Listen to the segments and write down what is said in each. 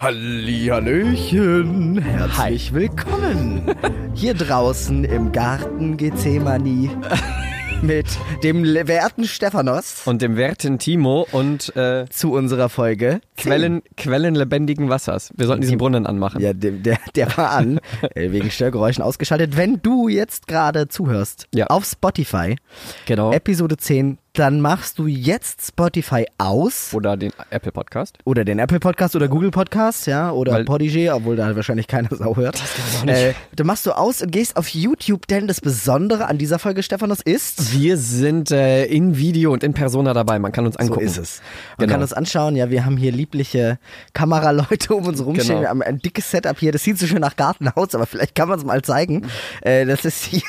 Hallihallöchen, herzlich willkommen hier draußen im Garten Gethsemane mit dem werten Stephanos Und dem werten Timo und äh, zu unserer Folge. Quellen, Quellen lebendigen Wassers. Wir sollten diesen Brunnen anmachen. Ja, der, der, der war an, äh, wegen Störgeräuschen ausgeschaltet. Wenn du jetzt gerade zuhörst Ja. auf Spotify, Genau. Episode 10, dann machst du jetzt Spotify aus Oder den Apple Podcast. oder den Apple Podcast oder Google Podcast, ja, oder Weil- Podigy, obwohl da wahrscheinlich keiner Sau hört. Das auch nicht. Äh, dann machst du aus und gehst auf YouTube, denn das Besondere an dieser Folge, Stephanos, ist... Wir sind äh, in Video und in Persona dabei. Man kann uns So angucken. ist es. Man Genau. kann uns anschauen, ja, wir haben hier liebliche Kameraleute um uns rumstehen. Genau. Wir haben ein dickes Setup hier. Das sieht so schön nach Garten aus, aber vielleicht kann man es mal zeigen. Äh, das ist hier,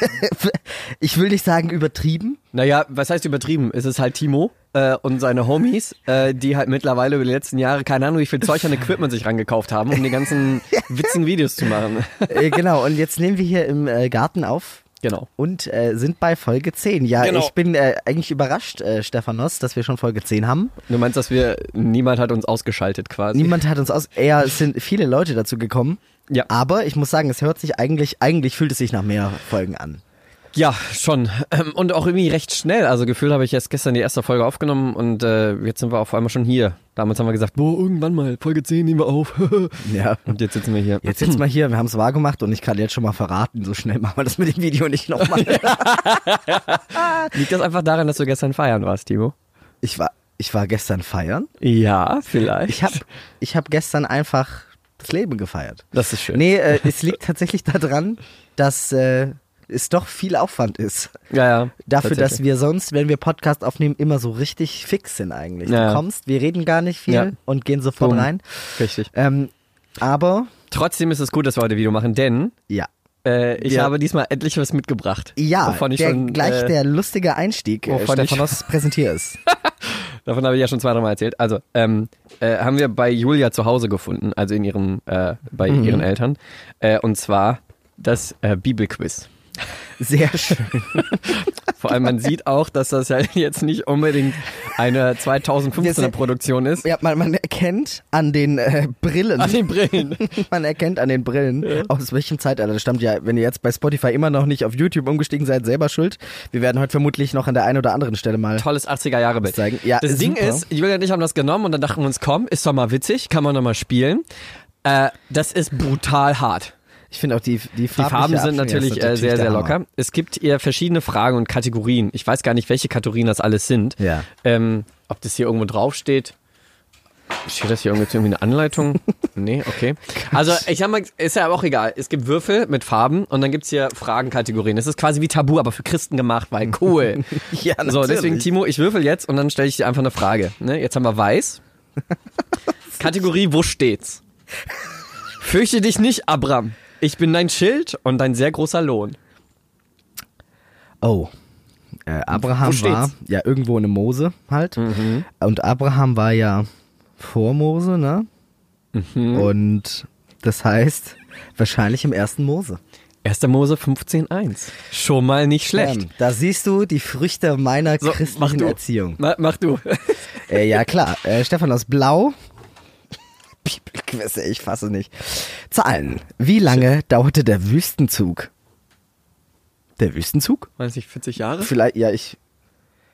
ich will nicht sagen übertrieben. Naja, was heißt übertrieben? Es ist halt Timo äh, und seine Homies, äh, die halt mittlerweile über die letzten Jahre, keine Ahnung, wie viel Zeug an Equipment sich rangekauft haben, um die ganzen witzigen Videos zu machen. Äh, genau, und jetzt nehmen wir hier im äh, Garten auf. genau. Und äh, sind bei Folge 10. Ja, Genau. ich bin äh, eigentlich überrascht, äh, Stephanos, dass wir schon Folge 10 haben. Du meinst, dass wir, niemand hat uns ausgeschaltet quasi. Niemand hat uns aus. Eher es sind viele Leute dazu gekommen. Ja. Aber ich muss sagen, es hört sich eigentlich, eigentlich fühlt es sich nach mehr Folgen an. Ja, schon. Ähm, Und auch irgendwie recht schnell. Also gefühlt habe ich erst gestern die erste Folge aufgenommen und äh, jetzt sind wir auf einmal schon hier. Damals haben wir gesagt, boah, irgendwann mal, Folge 10 nehmen wir auf. Ja. und jetzt sitzen wir hier. Jetzt jetzt mal hier, wir haben es wahr gemacht und ich kann jetzt schon mal verraten, so schnell machen wir das mit dem Video nicht nochmal. Liegt das einfach daran, dass du gestern feiern warst, Timo? ich war, ich war gestern feiern. Ja, vielleicht. Ich habe ich hab gestern einfach das Leben gefeiert. Das ist schön. Nee, äh, es liegt tatsächlich daran, dass äh, es doch viel Aufwand ist. Ja, ja. Dafür, dass wir sonst, wenn wir Podcast aufnehmen, immer so richtig fix sind eigentlich. Ja. Du kommst, wir reden gar nicht viel Ja. und gehen sofort Boom. rein. Richtig. Ähm, aber, Trotzdem ist es gut, dass wir heute Video machen, denn ja. äh, ich Ja. habe diesmal endlich was mitgebracht. Ja, wovon ich der, schon, gleich äh, der lustige Einstieg. Äh, wovon ich- Stephanos, präsentier es. Davon habe ich ja schon zwei, drei Mal erzählt. Also, ähm, äh, haben wir bei Julia zu Hause gefunden, also in ihrem, äh, bei Mhm. ihren Eltern. Äh, und zwar das äh, Bibelquiz. Sehr schön. Vor allem, man sieht auch, dass das ja jetzt nicht unbedingt eine 2015er Produktion ist. Ja, man, man erkennt an den äh, Brillen, An den Brillen. man erkennt an den Brillen, aus welchem Zeitalter das stammt. Ja, wenn ihr jetzt bei Spotify immer noch nicht auf YouTube umgestiegen seid, selber schuld. Wir werden heute vermutlich noch an der einen oder anderen Stelle mal Tolles 80er-Jahre-Bild. zeigen. Ja, Das Ding super. ist, Julia und ich haben das genommen und dann dachten wir uns, komm, ist doch mal witzig, kann man doch mal spielen. Äh, das ist brutal hart. Ich finde auch die, die, Die Farben sind natürlich äh, sehr, sehr locker. Es gibt ihr verschiedene Fragen und Kategorien. Ich weiß gar nicht, welche Kategorien das alles sind. Ja. Ähm, ob das hier irgendwo draufsteht. Steht das hier irgendwie eine Anleitung? nee, okay. Also ich sag mal, ist ja auch egal. Es gibt Würfel mit Farben und dann gibt's hier Fragenkategorien. Es ist quasi wie Tabu, aber für Christen gemacht, weil cool. Ja, so, deswegen natürlich. Timo, ich würfel jetzt und dann stelle ich dir einfach eine Frage. Ne? Jetzt haben wir weiß. Kategorie, wo steht's? Fürchte dich nicht, Abram. Ich bin dein Schild und dein sehr großer Lohn. Oh. Äh, Abraham war ja irgendwo in Mose halt. Und Abraham war ja vor Mose, ne? Und das heißt, wahrscheinlich im ersten Mose. 1. Mose 15.1. Schon mal nicht schlecht. Ähm, da siehst du die Früchte meiner So, mach christlichen du. Erziehung. Ma, mach du. Äh, ja, klar. Äh, Stefan aus Blau. Bibelquiz, ey, ich fasse nicht. Zahlen. Wie lange dauerte der Wüstenzug? Der Wüstenzug? Weiß nicht, 40 Jahre? Vielleicht, ja, ich.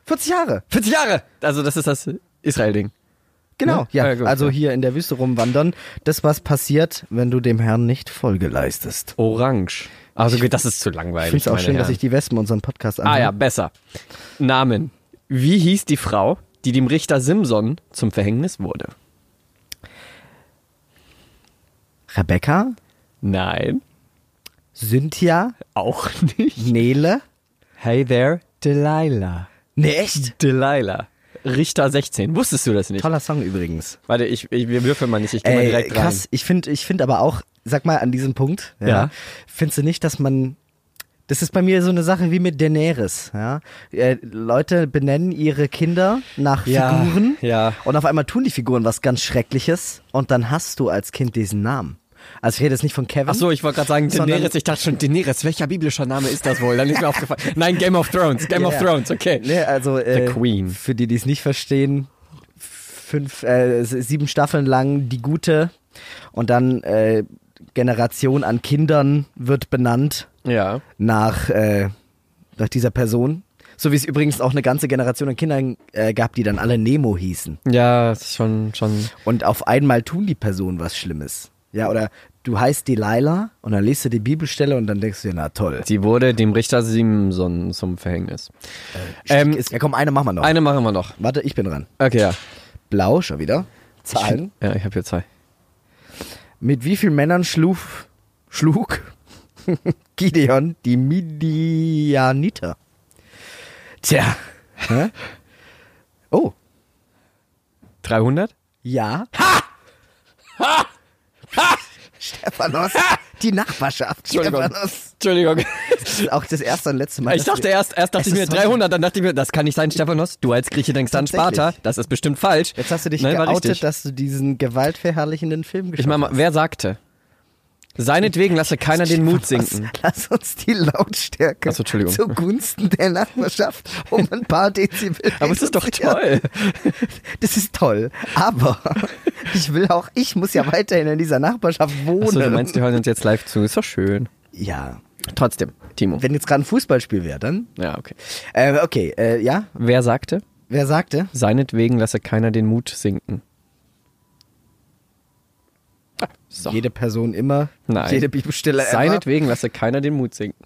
40 Jahre. 40 Jahre! Also das ist das Israel-Ding. Genau, Ja? ja. Ja, gut, also ja. hier in der Wüste rumwandern. Das, was passiert, wenn du dem Herrn nicht Folge leistest. Orange. Also gut, das ist zu langweilig. Ich finde es auch schön, dass Herren. sich die Wespen unseren Podcast anhören. Ah ja, besser. Namen. Wie hieß die Frau, die dem Richter Simson zum Verhängnis wurde? Rebecca, Nein, Cynthia, auch nicht. Nele. Hey there, Delilah. Nee, echt? Delilah. Richter 16. Wusstest du das nicht? Toller Song übrigens. Warte, ich, ich wir würfeln mal nicht, ich gehe mal direkt krass. Ich finde ich find aber auch, sag mal an diesem Punkt, ja, Ja. findest du nicht, dass man das ist bei mir so eine Sache wie mit Daenerys, ja. Äh, Leute benennen ihre Kinder nach Ja, Figuren ja. und auf einmal tun die Figuren was ganz Schreckliches und dann hast du als Kind diesen Namen. Also ich rede jetzt nicht von Kevin. Ach so, ich wollte gerade sagen Daenerys. Ich dachte schon, Daenerys, welcher biblischer Name ist das wohl? Dann ist mir aufgefallen. Nein, Game of Thrones. Game Ja, of. Thrones, okay. Nee, also äh, The Queen. für die, die es nicht verstehen, fünf, äh, sieben Staffeln lang die gute Und dann äh, Generation an Kindern wird benannt Ja. nach, äh, nach dieser Person. So wie es übrigens auch eine ganze Generation an Kindern äh, gab, die dann alle Nemo hießen. Ja, das ist schon, schon. Und auf einmal tun die Personen was Schlimmes. Ja, oder du heißt Delilah und dann liest du die Bibelstelle und dann denkst du dir, na toll. Sie wurde dem Richter Simson zum Verhängnis. Ähm, ist, ja komm, eine machen wir noch. Eine machen wir noch. Warte, ich bin dran. Okay, ja. Blau, schon wieder. Zahlen. Ja, ich habe hier zwei. Mit wie vielen Männern schlug, schlug Gideon die Midianiter? Tja. Hä? Oh, 300? ja. Ha! Ha! Stephanos, die Nachbarschaft. Entschuldigung. Stephanos. Entschuldigung. Das ist auch das erste und letzte Mal. Ich dachte erst, erst dachte ich mir ist heute- 300, dann dachte ich mir, das kann nicht sein, Stephanos. Du als Grieche denkst an. Sparta. Das ist bestimmt falsch. Jetzt hast du dich Nein, geoutet, dass du diesen gewaltverherrlichenden Film Ich geschaut meine mal, wer sagte? Seinetwegen lasse keiner den Mut sinken. Lass uns die Lautstärke Ach so, zugunsten der Nachbarschaft um ein paar Dezibel. Aber es ist doch toll. Das ist toll. Aber ich will auch, ich muss ja weiterhin in dieser Nachbarschaft wohnen. Achso, du meinst, die hören uns jetzt live zu. Ist doch schön. ja. Trotzdem, Timo. Wenn jetzt gerade ein Fußballspiel wäre, dann. Ja, okay. Äh, okay, äh, ja. Wer sagte? Wer sagte? Seinetwegen lasse keiner den Mut sinken. So. Jede Person immer. Nein. Jede Bibelstelle immer. Seinetwegen lasse keiner den Mut sinken.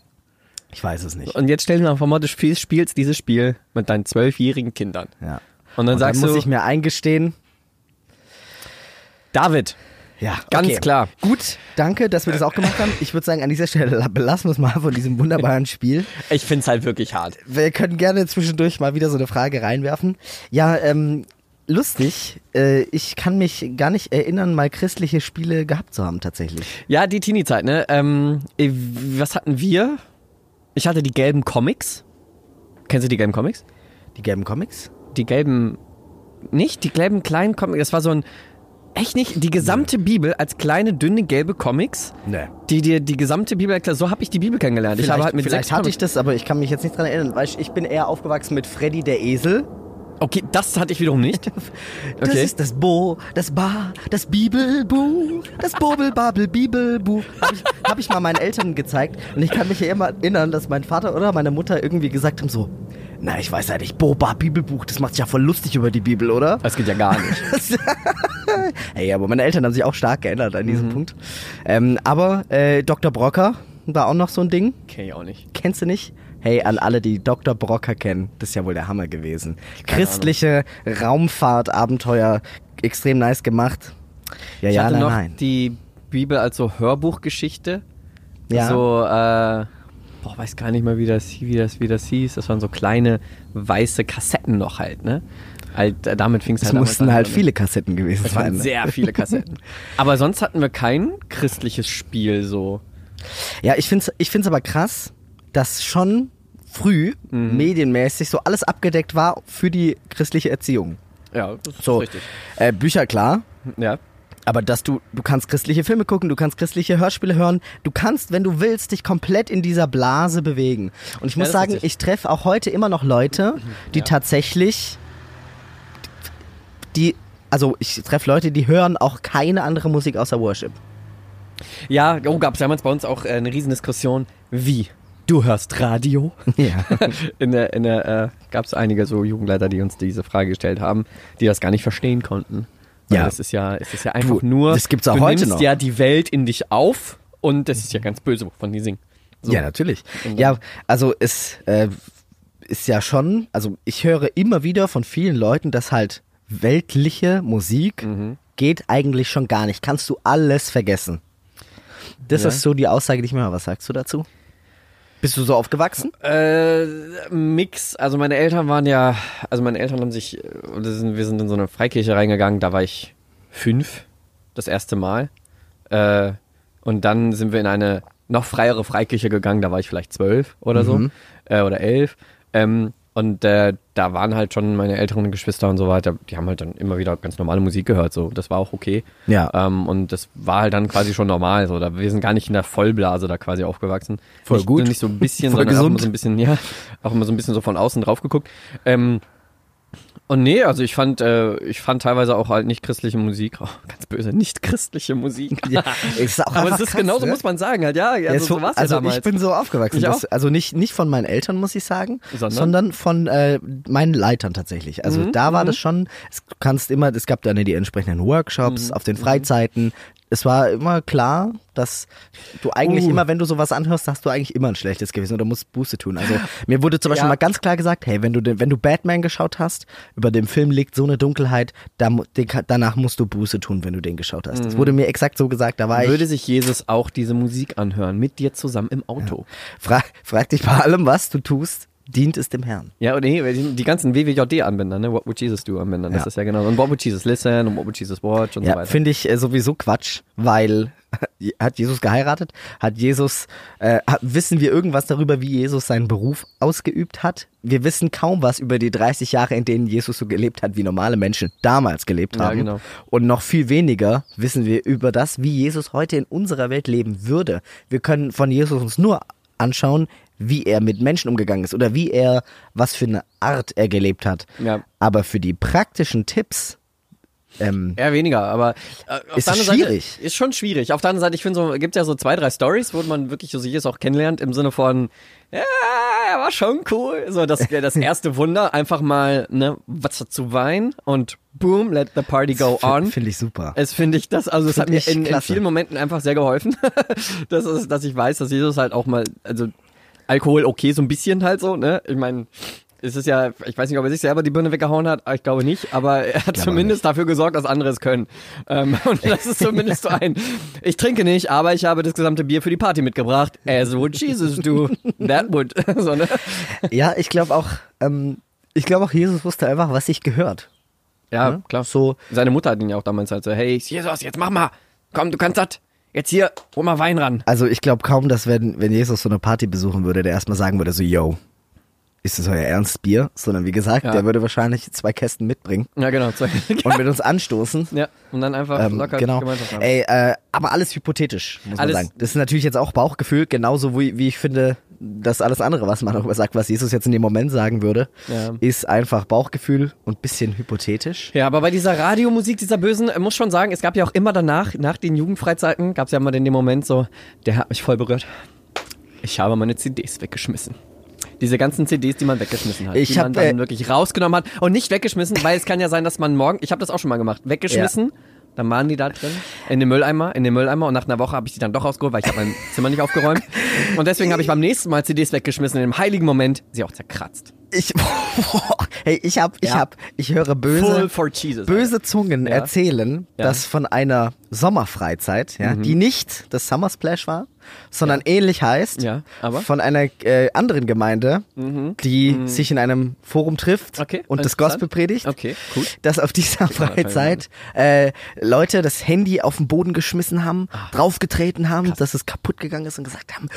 Ich weiß es nicht. Und jetzt stell dir mal vor, du spielst, spielst dieses Spiel mit deinen zwölfjährigen Kindern. Ja. Und dann sagst muss du, ich mir eingestehen, David, Ja, Ganz okay. klar. Gut, danke, dass wir das auch gemacht haben. Ich würde sagen, an dieser Stelle belassen wir es mal von diesem wunderbaren Spiel. ich find's halt wirklich hart. Wir können gerne zwischendurch mal wieder so eine Frage reinwerfen. Ja, ähm, lustig. Äh, ich kann mich gar nicht erinnern, mal christliche Spiele gehabt zu haben, tatsächlich. Ja, die Teenie-Zeit, ne? Ähm, äh, was hatten wir? Ich hatte die gelben Comics. Kennst du die gelben Comics? Die gelben Comics? Die gelben, nicht? Die gelben kleinen Comics. Das war so ein, echt nicht? Die gesamte Bibel als kleine, dünne, gelbe Comics. Nee. Die dir die gesamte Bibel erklärt. So habe ich die Bibel kennengelernt. ich habe halt mit vielleicht hatte ich das, aber ich kann mich jetzt nicht dran erinnern, weil ich, ich bin eher aufgewachsen mit Freddy der Esel. Okay, das hatte ich wiederum nicht. Das Okay. ist das Bo, das Ba, das Bibelbuch, das Bobelbabel Bibelbuch. Habe ich, hab ich mal meinen Eltern gezeigt und ich kann mich ja immer erinnern, dass mein Vater oder meine Mutter irgendwie gesagt haben so, na ich weiß ja nicht, Boba Bibelbuch, das macht sich ja voll lustig über die Bibel, oder? Das geht ja gar nicht. Ey, aber meine Eltern haben sich auch stark geändert an Mhm. diesem Punkt. Ähm, aber äh, Dr. Brocker war auch noch so ein Ding. Kenn ich auch nicht. Kennst du nicht? Hey, an alle, die Dr. Brocker kennen, das ist ja wohl der Hammer gewesen. Christliche Raumfahrtabenteuer, extrem nice gemacht. Ja, Ich ja, hatte nein, noch nein. die Bibel als so Hörbuchgeschichte. Ja. So, äh, boah, weiß gar nicht mal, wie das, wie das, wie das hieß. Das waren so kleine weiße Kassetten noch halt, ne? Halt, äh, damit fing es Es halt damals mussten an, halt damit- viele Kassetten gewesen Es waren sein. ne? sehr viele Kassetten. Aber sonst hatten wir kein christliches Spiel so. Ja, ich find's, ich find's aber krass, dass schon früh Mhm. medienmäßig so alles abgedeckt war für die christliche Erziehung. Ja, das ist So, richtig. äh, Bücher klar, Ja. Aber dass du, du kannst christliche Filme gucken, du kannst christliche Hörspiele hören, du kannst, wenn du willst, dich komplett in dieser Blase bewegen. Und ich Ja, muss ist sagen, ich treffe auch heute immer noch Leute, die Ja. tatsächlich, die, also ich treffe Leute, die hören auch keine andere Musik außer Worship. Ja, oh, gab es damals bei uns auch äh, eine Riesendiskussion. Wie? Du hörst Radio? Ja. In der, in der äh, gab es einige so Jugendleiter, die uns diese Frage gestellt haben, die das gar nicht verstehen konnten. Weil Ja. Das ist ja, es ist ja einfach Du, nur. das gibt's auch du heute nimmst noch. ja die Welt in dich auf und das ist ja ganz böse, wovon die singen. So. Ja, natürlich. Ja, also es äh, ist ja schon, also ich höre immer wieder von vielen Leuten, dass halt weltliche Musik Mhm. geht eigentlich schon gar nicht. Kannst du alles vergessen. Das Ja. ist so die Aussage, die ich mir höre. Was sagst du dazu? Bist du so aufgewachsen? Äh, Mix. Also meine Eltern waren ja, also meine Eltern haben sich, äh, wir sind, in so eine Freikirche reingegangen, da war ich fünf, das erste Mal. Äh, und dann sind wir in eine noch freiere Freikirche gegangen, da war ich vielleicht zwölf oder so, äh, oder elf. Ähm, und äh, da waren halt schon meine älteren Geschwister und so weiter, die haben halt dann immer wieder ganz normale Musik gehört, so, das war auch okay. Ja. Ähm, und das war halt dann quasi schon normal, so, da, wir sind gar nicht in der Vollblase da quasi aufgewachsen. Voll nicht, gut. Nicht so ein bisschen, Voll sondern auch immer gesund. so ein bisschen, ja, auch immer so ein bisschen so von außen drauf geguckt. Ähm, Und nee, also ich fand, äh, ich fand teilweise auch halt nicht christliche Musik, oh, ganz böse, nicht christliche Musik. Ja, ist auch Aber es ist krass, genauso, ne? muss man sagen, halt, ja, Ja, also so, so war's also ja damals. ich bin so aufgewachsen, dass, also nicht nicht von meinen Eltern muss ich sagen, Sondern? sondern, von äh, meinen Leitern tatsächlich. Also Mhm, da war das schon. Es, du kannst immer, es gab dann die entsprechenden Mhm, Workshops auf den Freizeiten. Es war immer klar, dass du eigentlich Uh. immer, wenn du sowas anhörst, hast du eigentlich immer ein schlechtes Gewissen oder musst Buße tun. Also mir wurde zum Beispiel Ja. mal ganz klar gesagt, hey, wenn du den, wenn du Batman geschaut hast, über dem Film liegt so eine Dunkelheit, da, den, danach musst du Buße tun, wenn du den geschaut hast. Das wurde mir exakt so gesagt. Da war ich Mhm. Würde sich Jesus auch diese Musik anhören, mit dir zusammen im Auto? Frag, frag dich bei allem, was du tust, dient es dem Herrn. Ja, und nee, die, ganzen WWJD-Anbänder, ne? What would Jesus do Anbänder, das Ja. ist ja genau. Und what would Jesus listen und what would Jesus watch und so Ja, weiter. finde ich äh, sowieso Quatsch, weil hat Jesus geheiratet? Hat Jesus, äh, wissen wir irgendwas darüber, wie Jesus seinen Beruf ausgeübt hat? Wir wissen kaum was über die 30 Jahre, in denen Jesus so gelebt hat, wie normale Menschen damals gelebt Ja, haben. genau. Und noch viel weniger wissen wir über das, wie Jesus heute in unserer Welt leben würde. Wir können von Jesus uns nur anschauen, wie er mit Menschen umgegangen ist oder wie er, was für eine Art er gelebt hat. Ja. Aber für die praktischen Tipps, ähm, Eher weniger, aber äh, auf Ist der anderen schwierig. Seite ist schon schwierig. Auf der anderen Seite, ich finde so, gibt ja so zwei, drei Stories, wo man wirklich so sich jetzt auch kennenlernt im Sinne von, ja, er war schon cool. So das, das erste Wunder, einfach mal ne, was zu weinen und boom, let the party go on. Finde ich super. Es finde ich das, also es hat mir in, in vielen Momenten einfach sehr geholfen, dass, es, dass ich weiß, dass Jesus halt auch mal, also Alkohol okay, so ein bisschen halt so, ne? Ich meine, es ist ja, ich weiß nicht, ob er sich selber die Birne weggehauen hat, ich glaube nicht, aber er hat zumindest dafür gesorgt, dass andere es können. Ähm, und das ist zumindest so ein, ich trinke nicht, aber ich habe das gesamte Bier für die Party mitgebracht, as would Jesus do, that would, so, ne? Ja, ich glaube auch, ähm, ich glaube auch, Jesus wusste einfach, was sich gehört. Ja, ne? klar. So, Seine Mutter hat ihn ja auch damals halt so, hey, Jesus, jetzt mach mal, komm, du kannst das, jetzt hier, hol mal Wein ran. also ich glaube kaum, dass wenn, wenn Jesus so eine Party besuchen würde, der erstmal sagen würde, so, yo, ist das euer Ernst Bier? Sondern wie gesagt, Ja. der würde wahrscheinlich zwei Kästen mitbringen Ja, genau. Zwei. und mit uns anstoßen. Ja, und dann einfach Ähm, locker genau. Gemeinschaft haben. Ey, äh, aber alles hypothetisch, muss Alles- man sagen. Das ist natürlich jetzt auch Bauchgefühl, genauso wie, wie ich finde, dass alles andere, was man darüber sagt, was Jesus jetzt in dem Moment sagen würde, Ja. ist einfach Bauchgefühl und bisschen hypothetisch. Ja, aber bei dieser Radiomusik, dieser Bösen, äh, muss schon sagen, es gab ja auch immer danach, nach den Jugendfreizeiten, gab es ja immer den Moment so, der hat mich voll berührt. Ich habe meine CDs weggeschmissen. Diese ganzen CDs, die man weggeschmissen hat. Ich die man hab, dann äh, wirklich rausgenommen hat. Und nicht weggeschmissen, weil es kann ja sein, dass man morgen, ich habe das auch schon mal gemacht, weggeschmissen, dann waren die da drin, in den Mülleimer, in den Mülleimer und nach einer Woche habe ich die dann doch rausgeholt, weil ich habe mein Zimmer nicht aufgeräumt. Und deswegen habe ich beim nächsten Mal CDs weggeschmissen, in dem heiligen Moment sie auch zerkratzt. Ich, hey, ich hab, ich Ja. hab, ich höre böse, Jesus. böse Zungen Ja. erzählen, Ja. dass von einer Sommerfreizeit, ja, Mhm. die nicht das Summer Splash war, sondern ähnlich heißt, Ja, aber? von einer äh, anderen Gemeinde, die sich in einem Forum trifft Mhm. Okay, und das. Gospel predigt, Okay, cool. dass auf dieser Freizeit äh, Leute das Handy auf den Boden geschmissen haben, Ah. draufgetreten haben, dass es kaputt gegangen ist und gesagt haben,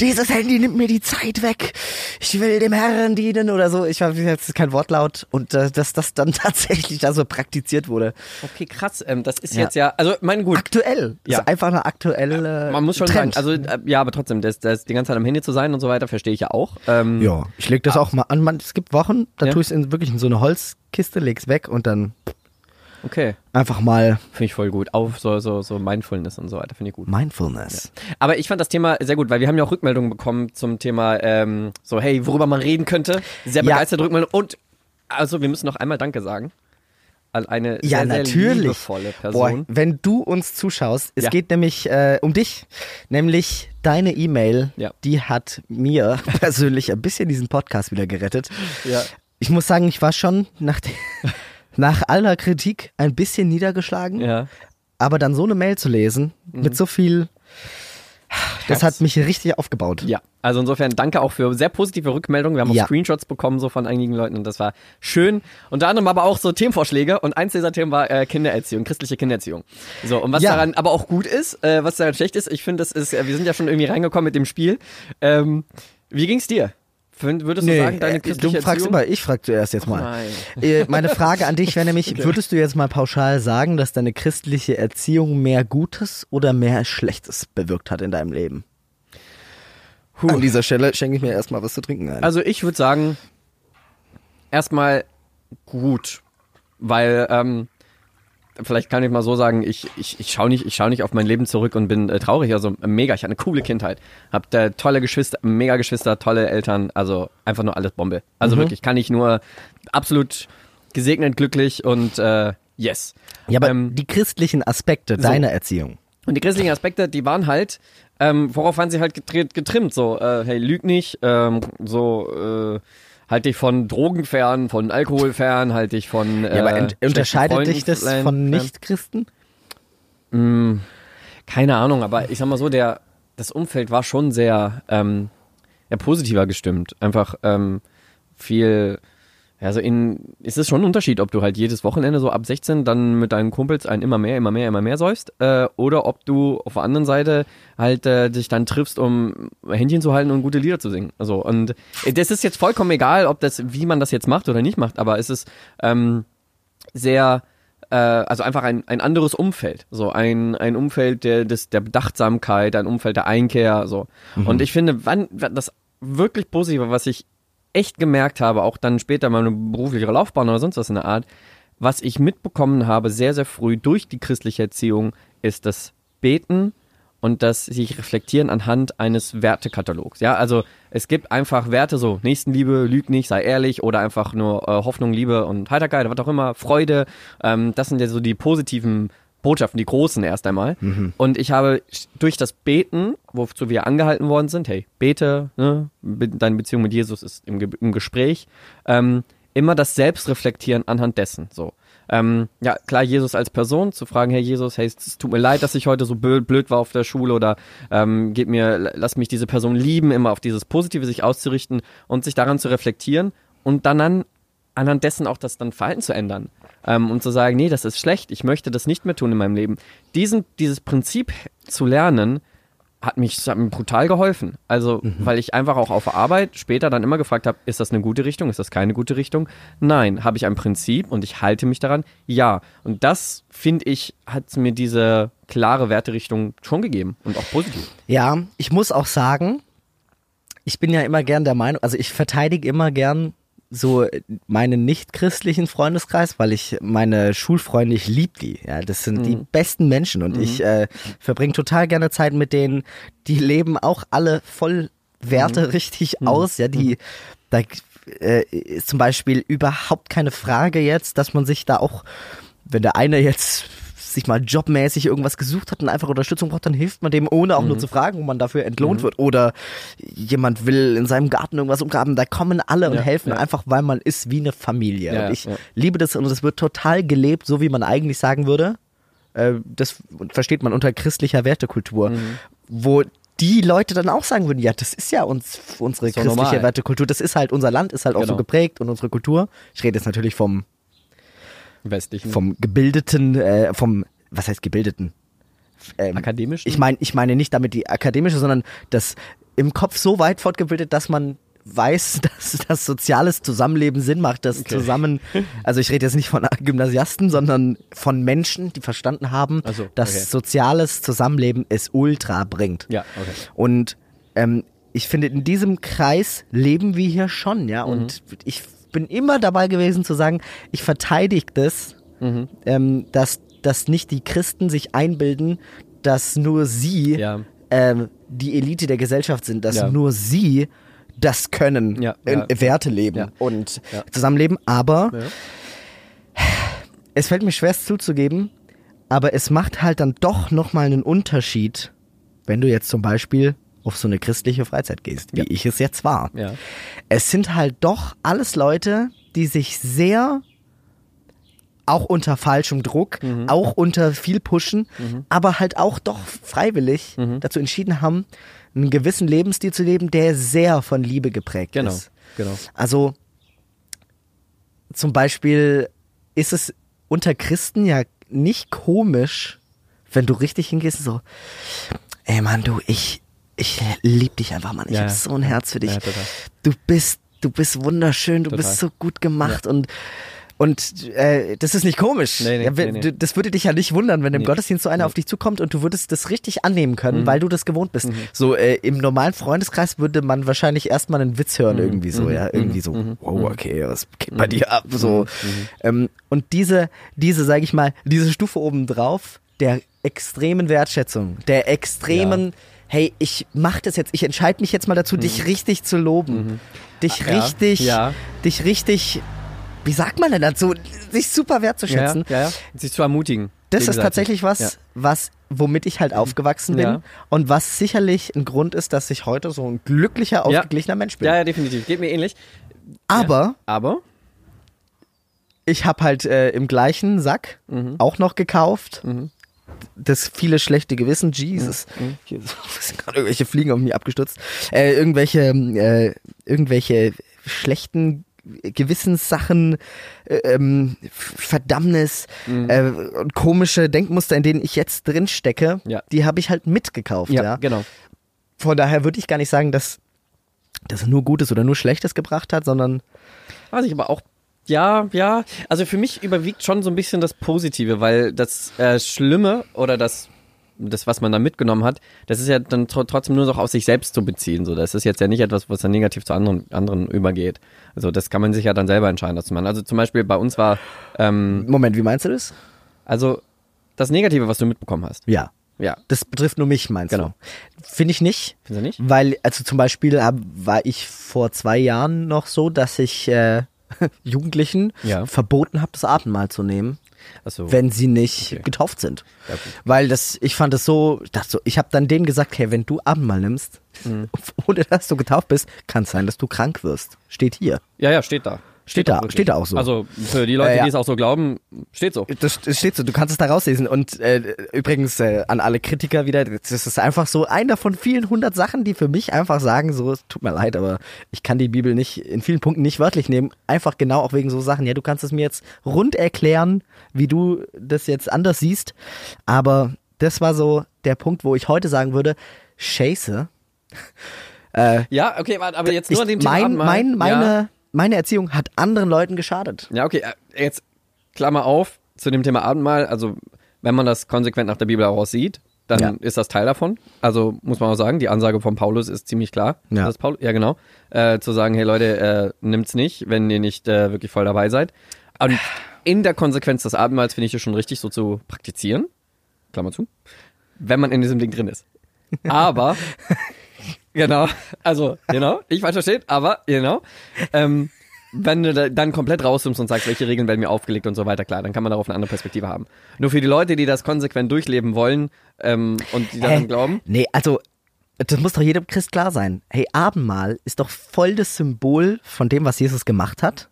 dieses Handy nimmt mir die Zeit weg, ich will dem Herrn dienen oder so. Ich weiß jetzt ist kein Wortlaut und äh, dass das dann tatsächlich da so praktiziert wurde. Okay, krass. Ähm, das ist Ja. jetzt ja, also mein gut. Aktuell. Das Ja. ist einfach eine aktuelle Man muss schon Trend. sagen, also äh, ja, aber trotzdem, das, das die ganze Zeit am Handy zu sein und so weiter, verstehe ich ja auch. Ähm, ja, ich leg das auch mal an. Man, es gibt Wochen, da Ja. tue ich es in, wirklich in so eine Holzkiste, leg's weg und dann Okay, einfach mal finde ich voll gut. Auf so so so Mindfulness und so weiter, finde ich gut. Mindfulness. Aber ich fand das Thema sehr gut, weil wir haben ja auch Rückmeldungen bekommen zum Thema ähm, so hey, worüber man reden könnte. Sehr Ja. begeisterte Rückmeldung und also wir müssen noch einmal Danke sagen an eine Ja, sehr, sehr natürlich. liebevolle Boah, Person. wenn du uns zuschaust, es Ja. geht nämlich äh, um dich, nämlich deine E-Mail, Ja. die hat mir persönlich ein bisschen diesen Podcast wieder gerettet. Ja. Ich muss sagen, ich war schon nach, de- nach aller Kritik ein bisschen niedergeschlagen, Ja. aber dann so eine Mail zu lesen mit so viel, das hat mich richtig aufgebaut. Ja, also insofern danke auch für sehr positive Rückmeldungen. Wir haben auch Ja. Screenshots bekommen so von einigen Leuten und das war schön. Unter anderem aber auch so Themenvorschläge und eins dieser Themen war äh, Kindererziehung, christliche Kindererziehung. So und was Ja. daran aber auch gut ist, äh, was daran schlecht ist, ich finde, das ist, äh, wir sind ja schon irgendwie reingekommen mit dem Spiel. Ähm, wie ging's dir? Würdest du sagen, deine äh, christliche du fragst Erziehung? immer, ich frag zuerst jetzt mal. Nein. Äh, Meine Frage an dich wäre nämlich, würdest du jetzt mal pauschal sagen, dass deine christliche Erziehung mehr Gutes oder mehr Schlechtes bewirkt hat in deinem Leben? An dieser Stelle schenke ich mir erstmal was zu trinken ein. Also ich würde sagen, erstmal gut, weil ähm, vielleicht kann ich mal so sagen, ich, ich, ich schaue nicht, ich schau nicht auf mein Leben zurück und bin äh, traurig. Also mega, ich hatte eine coole Kindheit. Hab äh, tolle Geschwister, mega Geschwister, tolle Eltern, also einfach nur alles Bombe. Also Mhm. wirklich, kann ich nur absolut gesegnet, glücklich und äh, yes. Ja, aber Ähm, die christlichen Aspekte deiner Erziehung. und die christlichen Aspekte, die waren halt, ähm, worauf waren sie halt getri- getrimmt? So, äh, hey, lüg nicht, ähm, so, äh, halt dich von Drogen fern, von Alkohol fern, halt dich von. Äh, Ja, aber schlechten unterscheidet Freunden dich das von. Nichtchristen? Keine Ahnung, aber ich sag mal so, der, das Umfeld war schon sehr, ähm, ja, positiver gestimmt. Einfach ähm, viel. Also in, ist es schon ein Unterschied, ob du halt jedes Wochenende so ab 16 dann mit deinen Kumpels ein immer mehr, immer mehr, immer mehr säufst, äh, oder ob du auf der anderen Seite halt äh, dich dann triffst, um Händchen zu halten und gute Lieder zu singen. Also und äh, das ist jetzt vollkommen egal, ob das, wie man das jetzt macht oder nicht macht, aber es ist ähm, sehr, äh, also einfach ein, ein anderes Umfeld. So ein, ein Umfeld der, des, der Bedachtsamkeit, ein Umfeld der Einkehr. So. Und ich finde, wann, wann das wirklich Positive, was ich echt gemerkt habe, auch dann später meine berufliche Laufbahn oder sonst was in der Art, was ich mitbekommen habe, sehr, sehr früh durch die christliche Erziehung, ist das Beten und das sich reflektieren anhand eines Wertekatalogs. Ja, also es gibt einfach Werte so Nächstenliebe, lüg nicht, sei ehrlich oder einfach nur äh, Hoffnung, Liebe und Heiterkeit, was auch immer, Freude. Ähm, das sind ja so die positiven Botschaften, die großen erst einmal. Und ich habe durch das Beten, wozu wir angehalten worden sind, hey, bete, ne, deine Beziehung mit Jesus ist im, Ge im Gespräch, ähm, immer das Selbstreflektieren anhand dessen. So. Ähm, ja, klar, Jesus als Person, zu fragen, hey Jesus, hey, es tut mir leid, dass ich heute so blöd, blöd war auf der Schule oder ähm, gib mir, lass mich diese Person lieben, immer auf dieses Positive sich auszurichten und sich daran zu reflektieren und dann an, anhand dessen auch das dann Verhalten zu ändern. Ähm, und zu sagen, nee, das ist schlecht, ich möchte das nicht mehr tun in meinem Leben. Diesen, dieses Prinzip zu lernen, hat mich, hat mir brutal geholfen. Also, weil ich einfach auch auf der Arbeit später dann immer gefragt habe, ist das eine gute Richtung, ist das keine gute Richtung? Nein. Habe ich ein Prinzip und ich halte mich daran? Ja. Und das, finde ich, hat mir diese klare Werterichtung schon gegeben und auch positiv. Ja, ich muss auch sagen, ich bin ja immer gern der Meinung, also ich verteidige immer gern so meinen nicht-christlichen Freundeskreis, weil ich meine Schulfreunde, ich lieb die. Ja, das sind die besten Menschen und ich äh, verbringe total gerne Zeit mit denen. Die leben auch alle voll Werte richtig aus. Ja, die, da äh, ist zum Beispiel überhaupt keine Frage jetzt, dass man sich da auch, wenn der eine jetzt sich mal jobmäßig irgendwas gesucht hat und einfach Unterstützung braucht, dann hilft man dem, ohne auch nur zu fragen, wo man dafür entlohnt wird. Oder jemand will in seinem Garten irgendwas umgraben, da kommen alle und Ja, helfen ja. einfach, weil man ist wie eine Familie. Ja, und ich liebe das und es wird total gelebt, so wie man eigentlich sagen würde. Äh, das versteht man unter christlicher Wertekultur, Mhm. wo die Leute dann auch sagen würden, ja, das ist ja uns, unsere So christliche normal. Wertekultur, das ist halt, unser Land ist halt auch so Genau. geprägt und unsere Kultur. Ich rede jetzt natürlich vom, Westlichen. vom gebildeten, äh, vom, was heißt gebildeten? Ähm, Akademischen? Ich meine, ich meine nicht damit die akademische, sondern das im Kopf so weit fortgebildet, dass man weiß, dass das soziales Zusammenleben Sinn macht, das zusammen, also ich rede jetzt nicht von Gymnasiasten, sondern von Menschen, die verstanden haben, so, dass okay. soziales Zusammenleben es ultra bringt. Ja, okay. Und ähm, ich finde, in diesem Kreis leben wir hier schon, ja. Mhm. Und ich bin immer dabei gewesen zu sagen, ich verteidige das, Mhm. ähm, dass, dass nicht die Christen sich einbilden, dass nur sie Ja. ähm, die Elite der Gesellschaft sind, dass Ja. nur sie das können, Ja, in. Werte leben und zusammenleben. Aber es fällt mir schwer es zuzugeben, aber es macht halt dann doch nochmal einen Unterschied, wenn du jetzt zum Beispiel auf so eine christliche Freizeit gehst, wie Ja. ich es jetzt war. Ja. Es sind halt doch alles Leute, die sich sehr auch unter falschem Druck, auch unter viel Pushen, aber halt auch doch freiwillig dazu entschieden haben, einen gewissen Lebensstil zu leben, der sehr von Liebe geprägt Genau. ist. Genau. Also zum Beispiel ist es unter Christen ja nicht komisch, wenn du richtig hingehst und so, ey Mann, du, ich, ich lieb dich einfach, Mann. Ich Ja, hab ja. so ein Herz für dich. Ja, du bist, du bist wunderschön, du Total. bist so gut gemacht und Und äh, das ist nicht komisch. Nee, nee, ja, nee, nee. Das würde dich ja nicht wundern, wenn im. Gottesdienst so einer auf dich zukommt und du würdest das richtig annehmen können, Mhm. weil du das gewohnt bist. So äh, im normalen Freundeskreis würde man wahrscheinlich erstmal einen Witz hören, irgendwie so, Mhm. ja, irgendwie so, wow, okay, was geht bei dir ab? Mhm. So. Ähm, und diese, diese, sage ich mal, diese Stufe obendrauf, der extremen Wertschätzung, der extremen Hey, ich mach das jetzt, ich entscheide mich jetzt mal dazu, dich richtig zu loben. Dich Mhm. Ja. richtig, Ja. dich richtig, wie sagt man denn dazu, sich super wertzuschätzen. Ja, ja, ja. Sich zu ermutigen. Das ist tatsächlich was, Ja. was, womit ich halt aufgewachsen bin Ja. und was sicherlich ein Grund ist, dass ich heute so ein glücklicher, ausgeglichener Mensch bin. Ja, ja, definitiv. Geht mir ähnlich. Aber Aber ich habe halt äh, im gleichen Sack Mhm. auch noch gekauft. Das viele schlechte Gewissen, Jesus. Mhm. Hier sind gerade irgendwelche Fliegen auf mich abgestürzt. Äh, irgendwelche, äh, irgendwelche schlechten Gewissenssachen, äh, ähm, Verdammnis Mhm. äh, und komische Denkmuster, in denen ich jetzt drin stecke, Ja. die habe ich halt mitgekauft. Ja, ja, genau. Von daher würde ich gar nicht sagen, dass das nur Gutes oder nur Schlechtes gebracht hat, sondern Was ich aber auch. Ja, ja. Also für mich überwiegt schon so ein bisschen das Positive, weil das äh, Schlimme oder das, das, was man da mitgenommen hat, das ist ja dann tr trotzdem nur noch auf sich selbst zu beziehen. So, das ist jetzt ja nicht etwas, was dann negativ zu anderen, anderen übergeht. Also das kann man sich ja dann selber entscheiden, das zu machen. Also zum Beispiel bei uns war, ähm, Moment, wie meinst du das? also das Negative, was du mitbekommen hast. Ja. Ja, Das betrifft nur mich, meinst Genau. du? Finde ich nicht. findest du nicht? Weil, also zum Beispiel hab, war ich vor zwei Jahren noch so, dass ich äh, Jugendlichen Ja. verboten habe, das Abendmahl zu nehmen, Achso. wenn sie nicht Okay. getauft sind. Ja. Weil das, ich fand es so, ich dachte so, ich habe dann denen gesagt, hey, wenn du Abendmahl nimmst, Mhm. ohne dass du getauft bist, kann es sein, dass du krank wirst. Steht hier. Ja, ja, steht da. Steht auch da, wirklich. steht da auch so. Also für die Leute, Äh, ja. die es auch so glauben, steht so. Das, das steht so, du kannst es da rauslesen. Und äh, übrigens äh, an alle Kritiker wieder, das ist einfach so einer von vielen hundert Sachen, die für mich einfach sagen, so, es tut mir leid, aber ich kann die Bibel nicht in vielen Punkten nicht wörtlich nehmen. Einfach genau auch wegen so Sachen. Ja, du kannst es mir jetzt rund erklären, wie du das jetzt anders siehst. Aber das war so der Punkt, wo ich heute sagen würde, Scheiße. Äh, Ja, okay, warte, aber jetzt nur an dem Thema mein, mein, meine, Ja. Meine Erziehung hat anderen Leuten geschadet. Ja, okay, äh, jetzt Klammer auf zu dem Thema Abendmahl. Also, wenn man das konsequent nach der Bibel heraus sieht, dann Ja. ist das Teil davon. Also, muss man auch sagen, die Ansage von Paulus ist ziemlich klar. Ja. Das ist Paul, ja, genau. Äh, zu sagen, hey Leute, äh, nimmt's nicht, wenn ihr nicht äh, wirklich voll dabei seid. Und in der Konsequenz des Abendmahls finde ich es schon richtig, so zu praktizieren. Klammer zu. Wenn man in diesem Ding drin ist. Aber, genau, also, genau, ich falsch versteht, aber, genau. Ähm, wenn du da dann komplett rausnimmst und sagst, welche Regeln werden mir aufgelegt und so weiter, klar, dann kann man darauf eine andere Perspektive haben. Nur für die Leute, die das konsequent durchleben wollen ähm, und die daran Hä? glauben, Nee, also das muss doch jedem Christ klar sein. Hey, Abendmahl ist doch voll das Symbol von dem, was Jesus gemacht hat.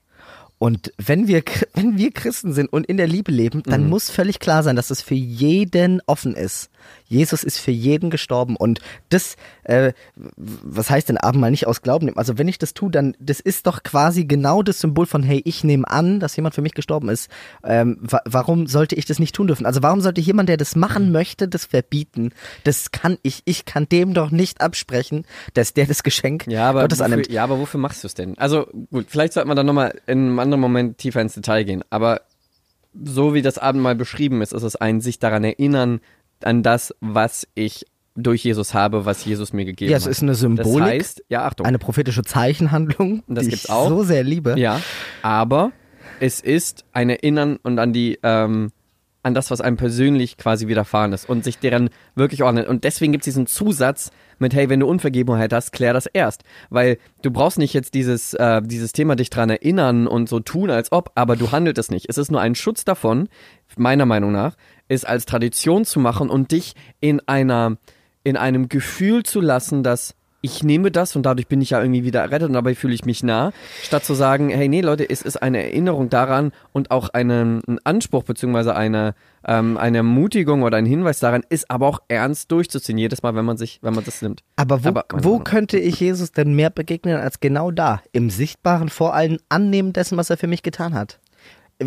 Und wenn wir, wenn wir Christen sind und in der Liebe leben, dann Mhm. muss völlig klar sein, dass es für jeden offen ist. Jesus ist für jeden gestorben und das, äh, was heißt denn Abendmahl nicht aus Glauben nehmen? Also wenn ich das tue, dann, das ist doch quasi genau das Symbol von, hey, ich nehme an, dass jemand für mich gestorben ist. Ähm, wa warum sollte ich das nicht tun dürfen? Also warum sollte jemand, der das machen möchte, das verbieten? Das kann ich, ich kann dem doch nicht absprechen, dass der das Geschenk ja, aber Gottes wofür, annimmt. ja, aber wofür machst du es denn? Also gut, vielleicht sollte man dann nochmal in einem anderen Moment tiefer ins Detail gehen, aber so wie das Abendmahl beschrieben ist, ist es ein sich daran erinnern, an das, was ich durch Jesus habe, was Jesus mir gegeben Ja, hat. es ist eine Symbolik, Das heißt, ja, Achtung. eine prophetische Zeichenhandlung, Das die ich auch. so sehr liebe. Ja, aber es ist ein Erinnern und an die, ähm, an das, was einem persönlich quasi widerfahren ist und sich deren wirklich ordnen. Und deswegen gibt es diesen Zusatz mit, hey, wenn du Unvergebenheit hast, klär das erst. Weil du brauchst nicht jetzt dieses, äh, dieses Thema dich dran erinnern und so tun, als ob, aber du handelt es nicht. Es ist nur ein Schutz davon, meiner Meinung nach, ist als Tradition zu machen und dich in einer, in einem Gefühl zu lassen, dass ich nehme das und dadurch bin ich ja irgendwie wieder errettet und dabei fühle ich mich nah, statt zu sagen, hey, nee, Leute, es ist eine Erinnerung daran und auch ein Anspruch beziehungsweise eine, ähm, eine Ermutigung oder ein Hinweis daran, ist aber auch ernst durchzuziehen, jedes Mal, wenn man sich, wenn man das nimmt. Aber wo, Aber- wo könnte ich Jesus denn mehr begegnen als genau da? Im Sichtbaren, vor allem Annehmen dessen, was er für mich getan hat.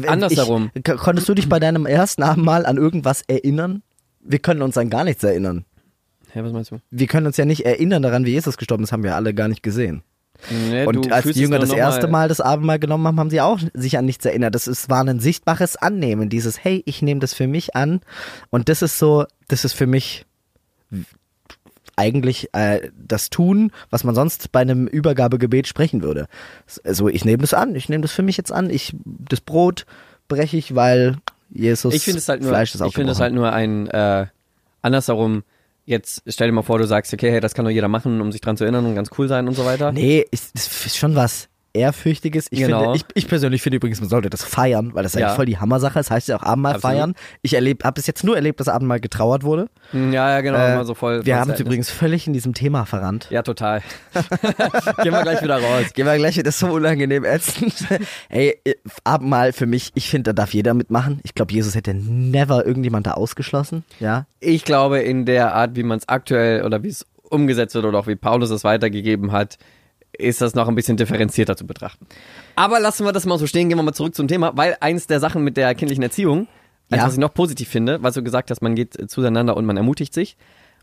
Andersherum. Ich, konntest du dich bei deinem ersten Abendmahl an irgendwas erinnern? Wir können uns an gar nichts erinnern. Hä, was meinst du? Wir können uns ja nicht erinnern daran, wie Jesus gestorben ist, haben wir alle gar nicht gesehen. Nee, Und als die Jünger das erste mal- das Abendmahl genommen haben, haben sie auch sich an nichts erinnert. Das ist, war ein sichtbares Annehmen, dieses, hey, ich nehme das für mich an. Und das ist so, das ist für mich eigentlich äh, das Tun, was man sonst bei einem Übergabegebet sprechen würde. Also ich nehme das an, ich nehme das für mich jetzt an. Ich das Brot breche ich, weil Jesus Ich es halt nur, Fleisch ist ich finde es halt nur ein äh, andersherum. Jetzt stell dir mal vor, du sagst, okay, hey, das kann doch jeder machen, um sich dran zu erinnern und ganz cool sein und so weiter. Nee, ist, ist schon was Ehrfürchtiges. Ich, Genau. finde, ich, ich persönlich finde übrigens, man sollte das feiern, weil das Ja. eigentlich voll die Hammersache ist. Das heißt ja auch Abendmahl Absolut. feiern. Ich habe bis jetzt nur erlebt, dass Abendmahl getrauert wurde. Hm, Ja, ja, genau, Äh, so voll. Wir haben es selten. übrigens völlig in diesem Thema verrannt. Ja, total. Gehen wir gleich wieder raus. Gehen wir gleich, das ist so unangenehm ätzend. Ey, äh, Abendmahl für mich, ich finde, da darf jeder mitmachen. Ich glaube, Jesus hätte never irgendjemand da ausgeschlossen. Ja. Ich glaube, in der Art, wie man es aktuell oder wie es umgesetzt wird oder auch wie Paulus es weitergegeben hat, ist das noch ein bisschen differenzierter zu betrachten. Aber lassen wir das mal so stehen, gehen wir mal zurück zum Thema, weil eins der Sachen mit der kindlichen Erziehung, also Ja. was ich noch positiv finde, was du gesagt hast, man geht äh, zueinander und man ermutigt sich.